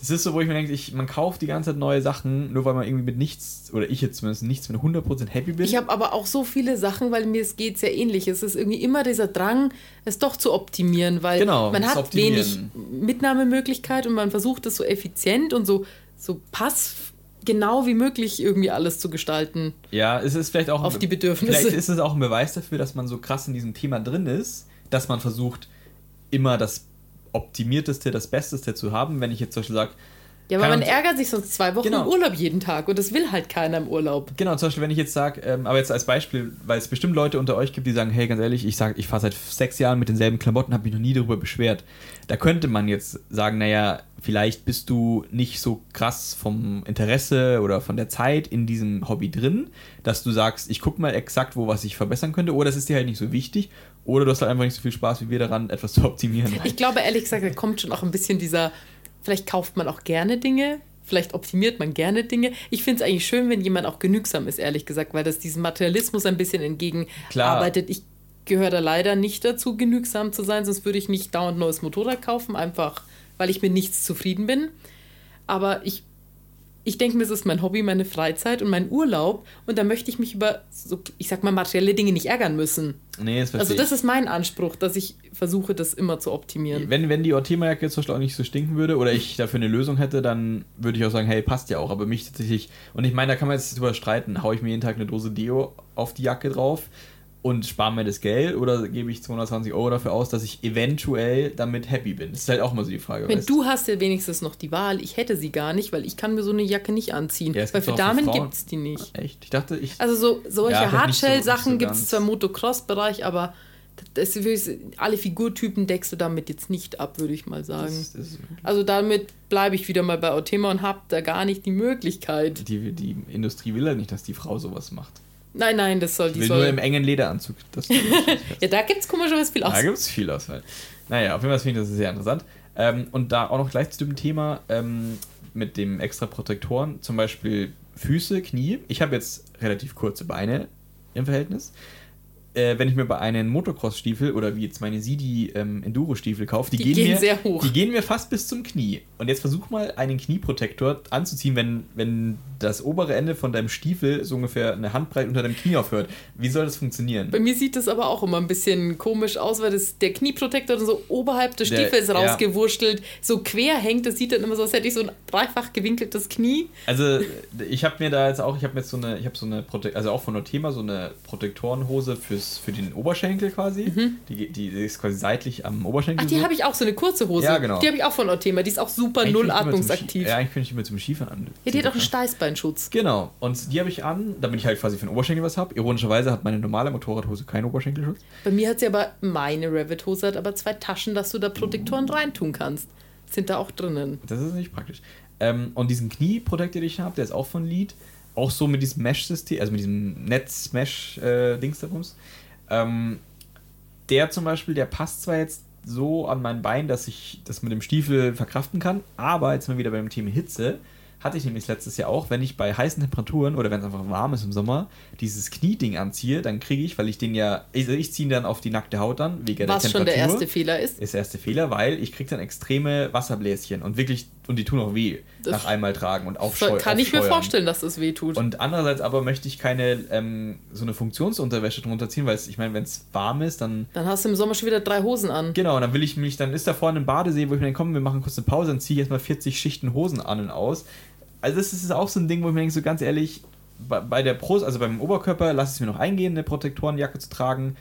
Das ist so, wo ich mir denke, ich, man kauft die ganze Zeit neue Sachen, nur weil man irgendwie mit nichts, oder ich jetzt zumindest nichts mit 100% happy bin. Ich habe aber auch so viele Sachen, weil mir es geht sehr ähnlich. Es ist irgendwie immer dieser Drang, es doch zu optimieren, weil genau, man hat wenig Mitnahmemöglichkeit und man versucht es so effizient und so, so passgenau wie möglich irgendwie alles zu gestalten. Ja, es ist vielleicht auch auf die Bedürfnisse. Vielleicht ist es auch ein Beweis dafür, dass man so krass in diesem Thema drin ist, dass man versucht, immer das optimierteste, das Besteste zu haben. Wenn ich jetzt zum Beispiel sage, ja, aber man ärgert sich sonst zwei Wochen genau. im Urlaub jeden Tag und das will halt keiner im Urlaub. Genau, zum Beispiel, wenn ich jetzt sage, ähm, aber jetzt als Beispiel, weil es bestimmt Leute unter euch gibt, die sagen, hey, ganz ehrlich, ich sage, ich fahre seit sechs Jahren mit denselben Klamotten, habe mich noch nie darüber beschwert. Da könnte man jetzt sagen, naja, vielleicht bist du nicht so krass vom Interesse oder von der Zeit in diesem Hobby drin, dass du sagst, ich gucke mal exakt, wo was ich verbessern könnte, oder es ist dir halt nicht so wichtig, oder du hast halt einfach nicht so viel Spaß wie wir daran, etwas zu optimieren. Ich glaube, ehrlich gesagt, da kommt schon auch ein bisschen dieser Vielleicht kauft man auch gerne Dinge, vielleicht optimiert man gerne Dinge. Ich finde es eigentlich schön, wenn jemand auch genügsam ist, ehrlich gesagt, weil das diesem Materialismus ein bisschen entgegenarbeitet. Ich gehöre da leider nicht dazu, genügsam zu sein, sonst würde ich nicht dauernd neues Motorrad kaufen, einfach weil ich mit nichts zufrieden bin. Aber ich ich denke mir, es ist mein Hobby, meine Freizeit und mein Urlaub und da möchte ich mich über, so, ich sag mal, materielle Dinge nicht ärgern müssen. Nee, das Also das ist mein Anspruch, dass ich versuche, das immer zu optimieren. Wenn, wenn die Ortema-Jacke zum Beispiel auch nicht so stinken würde oder ich dafür eine Lösung hätte, dann würde ich auch sagen, hey, passt ja auch. Aber mich tatsächlich, und ich meine, da kann man jetzt drüber streiten, haue ich mir jeden Tag eine Dose Deo auf die Jacke drauf und spare mir das Geld oder gebe ich 220 Euro dafür aus, dass ich eventuell damit happy bin? Das ist halt auch mal so die Frage. Wenn du hast ja wenigstens noch die Wahl, ich hätte sie gar nicht, weil ich kann mir so eine Jacke nicht anziehen. Ja, weil für Damen gibt es die nicht. Echt? Ich dachte, ich... Also so, solche ja, Hardshell-Sachen so, gibt es zwar im Motocross-Bereich, aber das, alle Figurtypen deckst du damit jetzt nicht ab, würde ich mal sagen. Das, das also damit bleibe ich wieder mal bei Otema und habe da gar nicht die Möglichkeit. Die, die Industrie will ja nicht, dass die Frau sowas macht. Nein, nein, das soll die will soll. nur im engen Lederanzug. [LAUGHS] ja, da gibt es komischerweise viel Auswahl. Da gibt es viel Auswahl. Naja, auf jeden Fall finde ich das sehr interessant. Ähm, und da auch noch gleich zu dem Thema ähm, mit dem extra Protektoren, zum Beispiel Füße, Knie. Ich habe jetzt relativ kurze Beine im Verhältnis äh, wenn ich mir bei einem Motocross-Stiefel oder wie jetzt meine Sidi ähm, Enduro-Stiefel kaufe, die, die, gehen, gehen mir, sehr hoch. Die gehen mir fast bis zum Knie. Und jetzt versuch mal einen Knieprotektor anzuziehen, wenn, wenn das obere Ende von deinem Stiefel so ungefähr eine Handbreit unter deinem Knie aufhört. Wie soll das funktionieren? Bei mir sieht das aber auch immer ein bisschen komisch aus, weil das, der Knieprotektor so oberhalb des Stiefels der, rausgewurschtelt, ja. so quer hängt. Das sieht dann immer so, als hätte ich so ein dreifach gewinkeltes Knie. Also ich habe mir da jetzt auch, ich habe jetzt so eine, ich habe so eine, Prote also auch von der Thema so eine Protektorenhose fürs für den Oberschenkel quasi. Mhm. Die, die, ist quasi seitlich am Oberschenkel. Ach, die so. habe ich auch, so eine kurze Hose. Ja, genau. Die habe ich auch von Ortema. Die ist auch super eigentlich null atmungsaktiv. Ja, eigentlich könnte ich immer zum Skifahren an. Ja, die hat auch einen Steißbeinschutz. Genau. Und die habe ich an, damit ich halt quasi für den Oberschenkel was habe. Ironischerweise hat meine normale Motorradhose keinen Oberschenkelschutz. Bei mir hat sie aber, meine Revit-Hose hat aber zwei Taschen, dass du da Protektoren mhm. reintun kannst. Sind da auch drinnen. Das ist nicht praktisch. Ähm, und diesen Knieprotektor, den ich habe, der ist auch von Lead. Auch so mit diesem Mesh-System, also mit diesem Netz-Mesh-Dings äh. Ähm, der zum Beispiel, der passt zwar jetzt so an mein Bein, dass ich das mit dem Stiefel verkraften kann, aber jetzt mal wieder beim Thema Hitze, hatte ich nämlich letztes Jahr auch, wenn ich bei heißen Temperaturen oder wenn es einfach warm ist im Sommer, dieses Knieding anziehe, dann kriege ich, weil ich den ja, also ich ziehe ihn dann auf die nackte Haut dann, wegen Was der Temperatur. Was schon der erste Fehler ist. Ist der erste Fehler, weil ich kriege dann extreme Wasserbläschen und wirklich, und die tun auch weh das nach einmal tragen und aufscheuern. Kann ich mir vorstellen, dass es weh tut. Und andererseits aber möchte ich keine, ähm, so eine Funktionsunterwäsche drunter ziehen, weil ich meine, wenn es warm ist, dann... Dann hast du im Sommer schon wieder drei Hosen an. Genau, und dann will ich mich, dann ist da vorne ein Badesee, wo ich mir dann, komm, wir machen kurz eine Pause, dann ziehe ich erstmal 40 Schichten Hosen an und aus also das ist auch so ein Ding, wo ich mir denke, so ganz ehrlich, bei, bei der Brust, also beim Oberkörper, lasse ich es mir noch eingehen, eine Protektorenjacke zu tragen.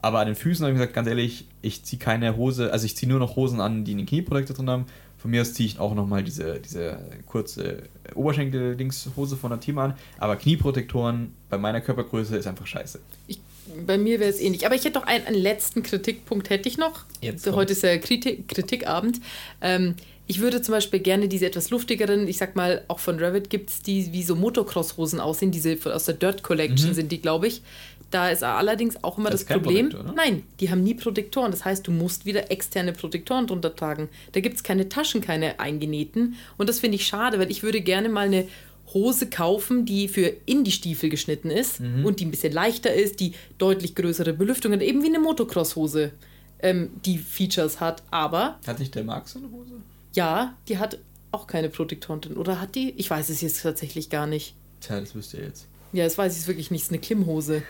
Aber an den Füßen habe ich gesagt, ganz ehrlich, ich ziehe keine Hose, also ich ziehe nur noch Hosen an, die einen Knieprotektor drin haben. Von mir aus ziehe ich auch nochmal diese, diese kurze Oberschenkel-Dings-Hose von der Thema an. Aber Knieprotektoren bei meiner Körpergröße ist einfach scheiße. Ich bei mir wäre es ähnlich. Aber ich hätte doch einen, einen letzten Kritikpunkt hätte ich noch. Jetzt Heute ist ja Kritik, Kritikabend. Ähm, ich würde zum Beispiel gerne diese etwas luftigeren, ich sag mal, auch von Revit gibt es die wie so Motocross-Hosen aussehen, diese aus der Dirt Collection sind die, glaube ich. Da ist allerdings auch immer Das das, Problem. Protektor, ne? Nein, die haben nie Protektoren. Das heißt, du musst wieder externe Protektoren drunter tragen. Da gibt es keine Taschen, keine eingenähten. Und das finde ich schade, weil ich würde gerne mal eine Hose kaufen, die für in die Stiefel geschnitten ist Mhm. und die ein bisschen leichter ist, die deutlich größere Belüftung hat, eben wie eine Motocross-Hose, ähm, die Features hat. Aber Hat nicht der Marc so eine Hose? ja, die hat auch keine Protektoren drin. Oder hat die? Ich weiß es jetzt tatsächlich gar nicht. Tja, das wüsste ihr jetzt. Ja, das weiß ich wirklich nicht. Es ist eine Klimmhose.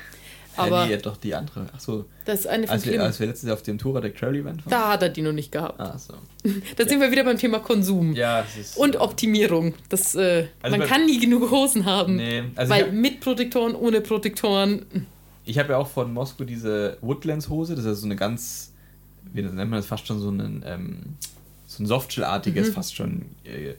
Aber nee, doch die andere. Achso, das ist eine von als wir, als wir letztes Jahr auf dem Touradec Trail Event waren. Da hat er die noch nicht gehabt. Ah, so. [LAUGHS] Da sind wir wieder beim Thema Konsum. Ja, es ist. Und Optimierung. Das, äh, Also man kann nie genug Hosen haben. Nee, also weil hab- mit Protektoren, ohne Protektoren. Ich habe ja auch von Moskau diese Woodlands-Hose, das ist so eine ganz, wie nennt man das, fast schon so ein, ähm, so ein Softshell-artiges, Mhm. fast schon äh,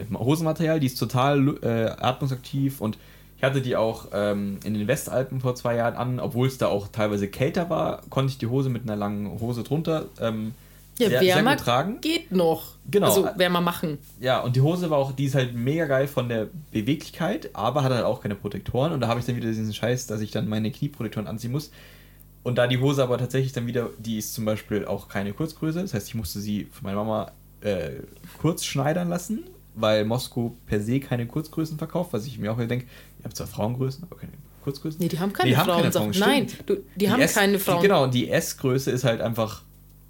äh, Hosenmaterial, die ist total äh, atmungsaktiv und hatte die auch ähm, in den Westalpen vor zwei Jahren an, obwohl es da auch teilweise kälter war, konnte ich die Hose mit einer langen Hose drunter ähm, Ja, sehr, sehr wärmer gut tragen. geht noch. Genau. Also wärmer machen. Ja, und die Hose war auch, die ist halt mega geil von der Beweglichkeit, aber hat halt auch keine Protektoren. Und da habe ich dann wieder diesen Scheiß, dass ich dann meine Knieprotektoren anziehen muss. Und da die Hose aber tatsächlich dann wieder, die ist zum Beispiel auch keine Kurzgröße. Das heißt, ich musste sie von meiner Mama äh, kurz schneidern lassen, weil Moskau per se keine Kurzgrößen verkauft, was ich mir auch wieder denke, ihr habt zwar Frauengrößen, aber keine Kurzgrößen. Nee, die haben keine Frauen. keine Sag- Frauen, Nein, du, die, haben S, keine Frauen. Die, genau, und die S-Größe ist halt einfach,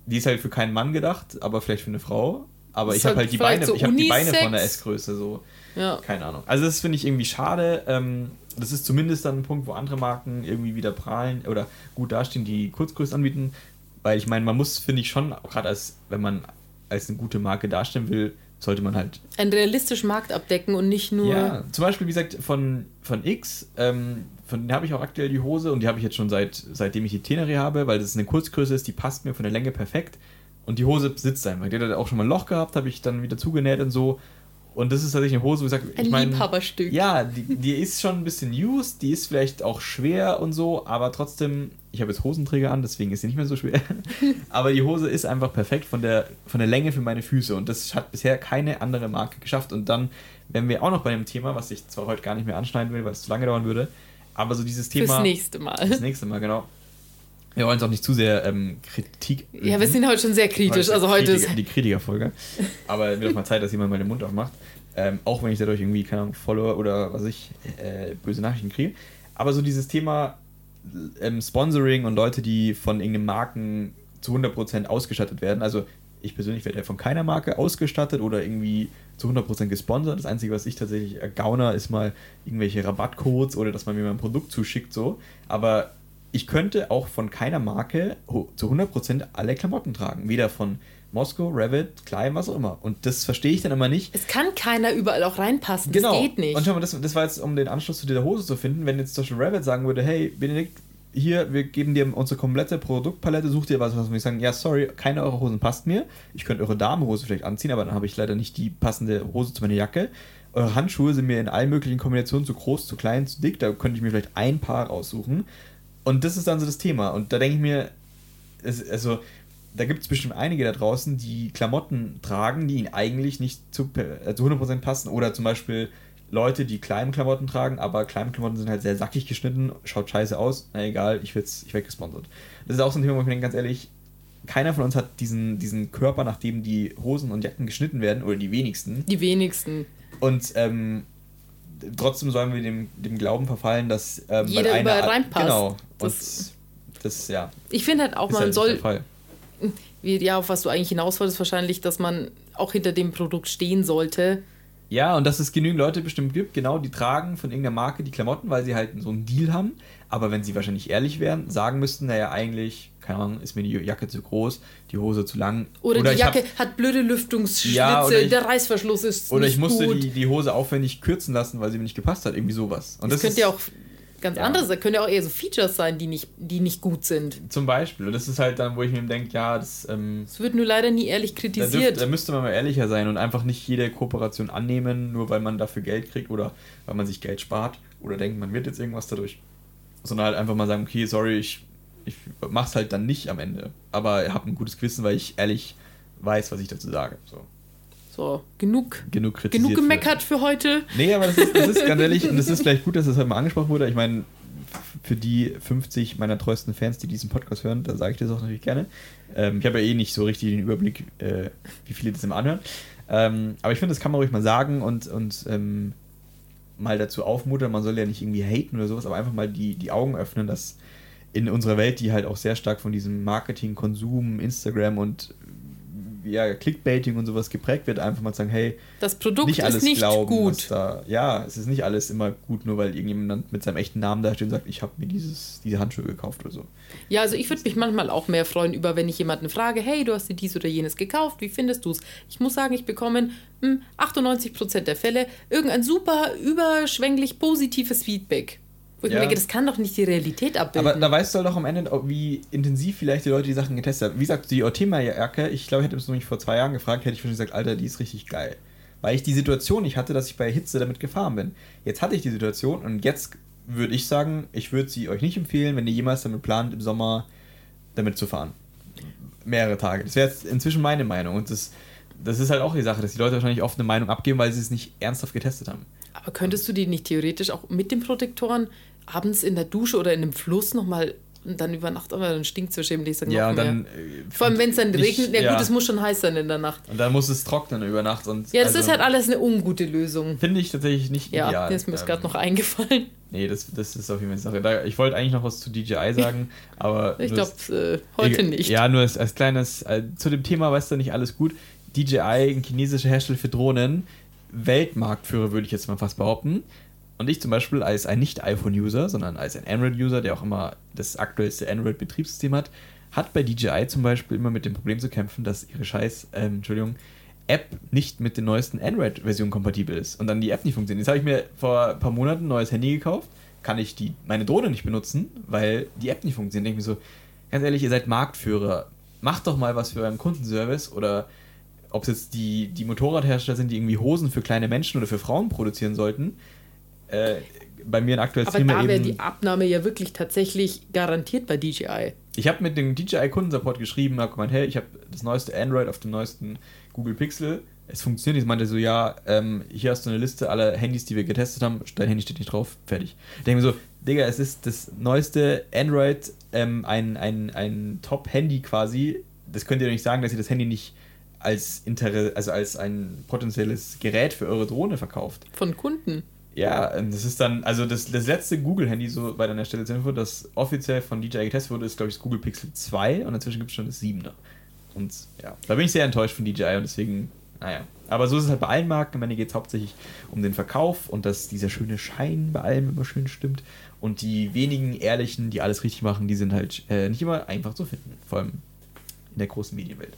die ist halt für keinen Mann gedacht, aber vielleicht für eine Frau. Aber Ist ich habe halt halt die Beine, so ich habe die Beine von der. S-Größe so. Ja. Keine Ahnung. Also das finde ich irgendwie schade. Ähm, das ist zumindest dann ein Punkt, wo andere Marken irgendwie wieder prahlen oder gut dastehen, die Kurzgrößen anbieten. Weil ich meine, man muss, finde ich schon, gerade als, wenn man als eine gute Marke dastehen will, sollte man halt Einen realistischen Markt abdecken und nicht nur. ja, zum Beispiel, wie gesagt, von, von X, ähm, von denen habe ich auch aktuell die Hose und die habe ich jetzt schon seit, seitdem ich die Tenere habe, weil das eine Kurzgröße ist, die passt mir von der Länge perfekt. Und die Hose sitzt einfach. Die hat auch schon mal ein Loch gehabt, habe ich dann wieder zugenäht und so. Und das ist tatsächlich eine Hose, wo ich sage, Ein ich meine. Liebhaberstück. Ja, die, die ist schon ein bisschen used, die ist vielleicht auch schwer und so, aber trotzdem, ich habe jetzt Hosenträger an, deswegen ist sie nicht mehr so schwer. [LAUGHS] aber die Hose ist einfach perfekt von der, von der Länge für meine Füße und das hat bisher keine andere Marke geschafft. Und dann, wenn wir auch noch bei dem Thema, was ich zwar heute gar nicht mehr anschneiden will, weil es zu lange dauern würde, aber so dieses Thema. Fürs nächste Mal. Das nächste Mal, genau. Wir wollen es auch nicht zu sehr ähm, Kritik. Ja, wir sind heute schon sehr kritisch. Also heute ist. Kritiker, die Kritikerfolge. Aber wird auch mal Zeit, dass jemand mal den Mund aufmacht. Ähm, auch wenn ich dadurch irgendwie, keine Ahnung, Follower oder was ich, äh, böse Nachrichten kriege. Aber so dieses Thema ähm, Sponsoring und Leute, die von irgendeinen Marken zu 100% ausgestattet werden. Also ich persönlich werde ja von keiner Marke ausgestattet oder irgendwie zu 100% gesponsert. Das Einzige, was ich tatsächlich ergaune, ist mal irgendwelche Rabattcodes oder dass man mir mal ein Produkt zuschickt so. Aber ich könnte auch von keiner Marke zu 100% alle Klamotten tragen. Weder von Moskau, Revit, Klein, was auch immer. Und das verstehe ich dann immer nicht. Es kann keiner überall auch reinpassen. Genau. Das geht nicht. Und schau mal, das, das war jetzt, um den Anschluss zu dieser Hose zu finden, wenn jetzt zum Beispiel Revit sagen würde, hey, Benedikt, hier, wir geben dir unsere komplette Produktpalette, such dir was, was wir sagen, ja, sorry, keine eurer Hosen passt mir. Ich könnte eure Damenhose vielleicht anziehen, aber dann habe ich leider nicht die passende Hose zu meiner Jacke. Eure Handschuhe sind mir in allen möglichen Kombinationen zu groß, zu klein, zu dick, da könnte ich mir vielleicht ein Paar raussuchen. Und das ist dann so das Thema. Und da denke ich mir, es, also da gibt es bestimmt einige da draußen, die Klamotten tragen, die ihnen eigentlich nicht zu, äh, zu 100% passen. Oder zum Beispiel Leute, die Klamotten tragen, aber Klamotten sind halt sehr sackig geschnitten, schaut scheiße aus. Na egal, ich, will's, ich werde gesponsert. Das ist auch so ein Thema, wo ich mir denke, ganz ehrlich, keiner von uns hat diesen, diesen Körper, nachdem die Hosen und Jacken geschnitten werden, oder die wenigsten. Die wenigsten. Und ähm, trotzdem sollen wir dem, dem Glauben verfallen, dass ähm, Jeder weil einer- überall reinpasst. Genau. Und Das- das, ja, Ich finde halt auch, man halt soll, ja, auf was du eigentlich hinaus wolltest, wahrscheinlich, dass man auch hinter dem Produkt stehen sollte. Ja, und dass es genügend Leute bestimmt gibt, genau, die tragen von irgendeiner Marke die Klamotten, weil sie halt so einen Deal haben. Aber wenn sie wahrscheinlich ehrlich wären, sagen müssten, naja, eigentlich, keine Ahnung, ist mir die Jacke zu groß, die Hose zu lang. Oder, die ich hab- Jacke hat blöde Lüftungsschlitze, Ja, oder ich- der Reißverschluss ist Oder ich musste die, die Hose aufwendig kürzen lassen, weil sie mir nicht gepasst hat. Irgendwie sowas. Und das, könnte ist- ja auch ganz Ja. anderes sein. Könnte ja auch eher so Features sein, die nicht, die nicht gut sind. Zum Beispiel. Und das ist halt dann, wo ich mir denke, ja, das. Ähm, Es wird nur leider nie ehrlich da, kritisiert. dürft, da müsste man mal ehrlicher sein und einfach nicht jede Kooperation annehmen, nur weil man dafür Geld kriegt oder weil man sich Geld spart oder denkt, man wird jetzt irgendwas dadurch. sondern halt einfach mal sagen, okay, sorry, ich, ich mach's halt dann nicht am Ende. Aber ich habe ein gutes Gewissen, weil ich ehrlich weiß, was ich dazu sage. So. So, genug, Genug genug gemeckert für, heute. Nee, aber das ist, das ist [LAUGHS] ganz ehrlich, und es ist vielleicht gut, dass das heute mal angesprochen wurde. Ich meine, für die 50 meiner treuesten Fans, die diesen Podcast hören, da sage ich das auch natürlich gerne. Ähm, ich habe ja eh nicht so richtig den Überblick, äh, wie viele das immer anhören. Ähm, aber ich finde, das kann man ruhig mal sagen und, und ähm, mal dazu aufmuntern. Man soll ja nicht irgendwie haten oder sowas, aber einfach mal die, die Augen öffnen, dass in unserer Welt, die halt auch sehr stark von diesem Marketing, Konsum, Instagram und ja, Clickbaiting und sowas geprägt wird, einfach mal sagen, hey, Das Produkt nicht alles ist nicht glauben, gut. da, ja, es ist nicht alles immer gut, nur weil irgendjemand mit seinem echten Namen da steht und sagt, ich habe mir dieses, diese Handschuhe gekauft oder so. Ja, also ich würde mich manchmal auch mehr freuen über, wenn ich jemanden frage, hey, du hast dir dies oder jenes gekauft, wie findest du es? Ich muss sagen, ich bekomme hm, 98% der Fälle irgendein super überschwänglich positives Feedback. Wo ich Ja. mir denke, das kann doch nicht die Realität abbilden. Aber da weißt du halt auch am Ende, wie intensiv vielleicht die Leute die Sachen getestet haben. Wie gesagt, die Ortema-Jacke, ich glaube, ich hätte es mich vor zwei Jahren gefragt, hätte ich wahrscheinlich gesagt, Alter, die ist richtig geil. Weil ich die Situation nicht hatte, dass ich bei Hitze damit gefahren bin. Jetzt hatte ich die Situation und jetzt würde ich sagen, ich würde sie euch nicht empfehlen, wenn ihr jemals damit plant, im Sommer damit zu fahren. Mehrere Tage. Das wäre jetzt inzwischen meine Meinung. Und das, das ist halt auch die Sache, dass die Leute wahrscheinlich oft eine Meinung abgeben, weil sie es nicht ernsthaft getestet haben. Aber könntest du die nicht theoretisch auch mit den Protektoren abends in der Dusche oder in einem Fluss nochmal dann über Nacht, aber dann stinkt es wahrscheinlich noch Ja, und mehr. dann. äh, Vor allem, wenn es dann nicht- regnet, ja, gut, es muss schon heiß sein in der Nacht. Und dann muss es trocknen über Nacht. Und Ja, das also- ist halt alles eine ungute Lösung. Finde ich tatsächlich nicht Ja, ideal. mir ist mir Ähm, gerade noch eingefallen. Nee, das, das ist auf jeden Fall eine Sache. Ich wollte eigentlich noch was zu DJI [LAUGHS] sagen, aber. Ich glaube, äh, heute ich- nicht. Ja, nur als, als kleines. Äh, zu dem Thema weißt du nicht alles gut. DJI, ein chinesischer Hersteller für Drohnen, Weltmarktführer, würde ich jetzt mal fast behaupten. Und ich zum Beispiel als ein Nicht-iPhone-User, sondern als ein Android-User, der auch immer das aktuellste Android-Betriebssystem hat, hat bei DJI zum Beispiel immer mit dem Problem zu kämpfen, dass ihre scheiß, ähm, Entschuldigung, App nicht mit den neuesten Android-Versionen kompatibel ist und dann die App nicht funktioniert. Jetzt habe ich mir vor ein paar Monaten ein neues Handy gekauft, kann ich die, meine Drohne nicht benutzen, weil die App nicht funktioniert. Denke ich mir so, ganz ehrlich, ihr seid Marktführer, macht doch mal was für euren Kundenservice oder ob es jetzt die, die Motorradhersteller sind, die irgendwie Hosen für kleine Menschen oder für Frauen produzieren sollten. Äh, bei mir ein aktuelles Aber Thema da wäre die Abnahme ja wirklich tatsächlich garantiert bei DJI. Ich habe mit dem DJI-Kundensupport geschrieben, habe gemeint, hey, ich habe das neueste Android auf dem neuesten Google Pixel. Es funktioniert. Ich meinte so, ja, ähm, hier hast du eine Liste aller Handys, die wir getestet haben. Dein Handy steht nicht drauf. Fertig. Ich denke mir so, Digga, es ist das neueste Android, ähm, ein, ein, ein Top-Handy quasi. Das könnt ihr doch nicht sagen, dass ihr das Handy nicht als Inter also als ein potenzielles Gerät für eure Drohne verkauft. Von Kunden. Ja, das ist dann, also das, das letzte Google-Handy, so bei der Stelle zur Info, das offiziell von DJI getestet wurde, ist, glaube ich, das Google Pixel 2 und inzwischen gibt es schon das 7er. Und ja, da bin ich sehr enttäuscht von DJI und deswegen, naja. Aber so ist es halt bei allen Marken. Am Ende geht es hauptsächlich um den Verkauf und dass dieser schöne Schein bei allem immer schön stimmt. Und die wenigen Ehrlichen, die alles richtig machen, die sind halt äh, nicht immer einfach zu finden. Vor allem in der großen Medienwelt.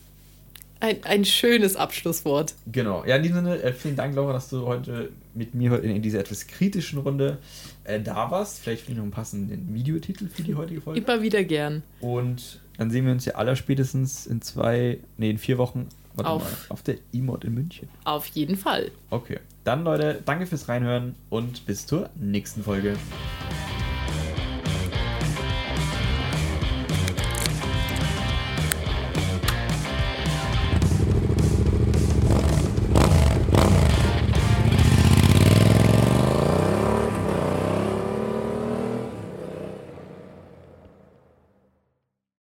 Ein, ein schönes Abschlusswort. Genau. Ja, in diesem Sinne, äh, vielen Dank, Laura, dass du heute mit mir heute in, in dieser etwas kritischen Runde äh, da warst. Vielleicht finde ich noch einen passenden Videotitel für die heutige Folge. Immer wieder gern. Und dann sehen wir uns ja allerspätestens in zwei, nee, in vier Wochen warte Auf. mal, auf der E-Mod in München. Auf jeden Fall. Okay. Dann, Leute, danke fürs Reinhören und bis zur nächsten Folge.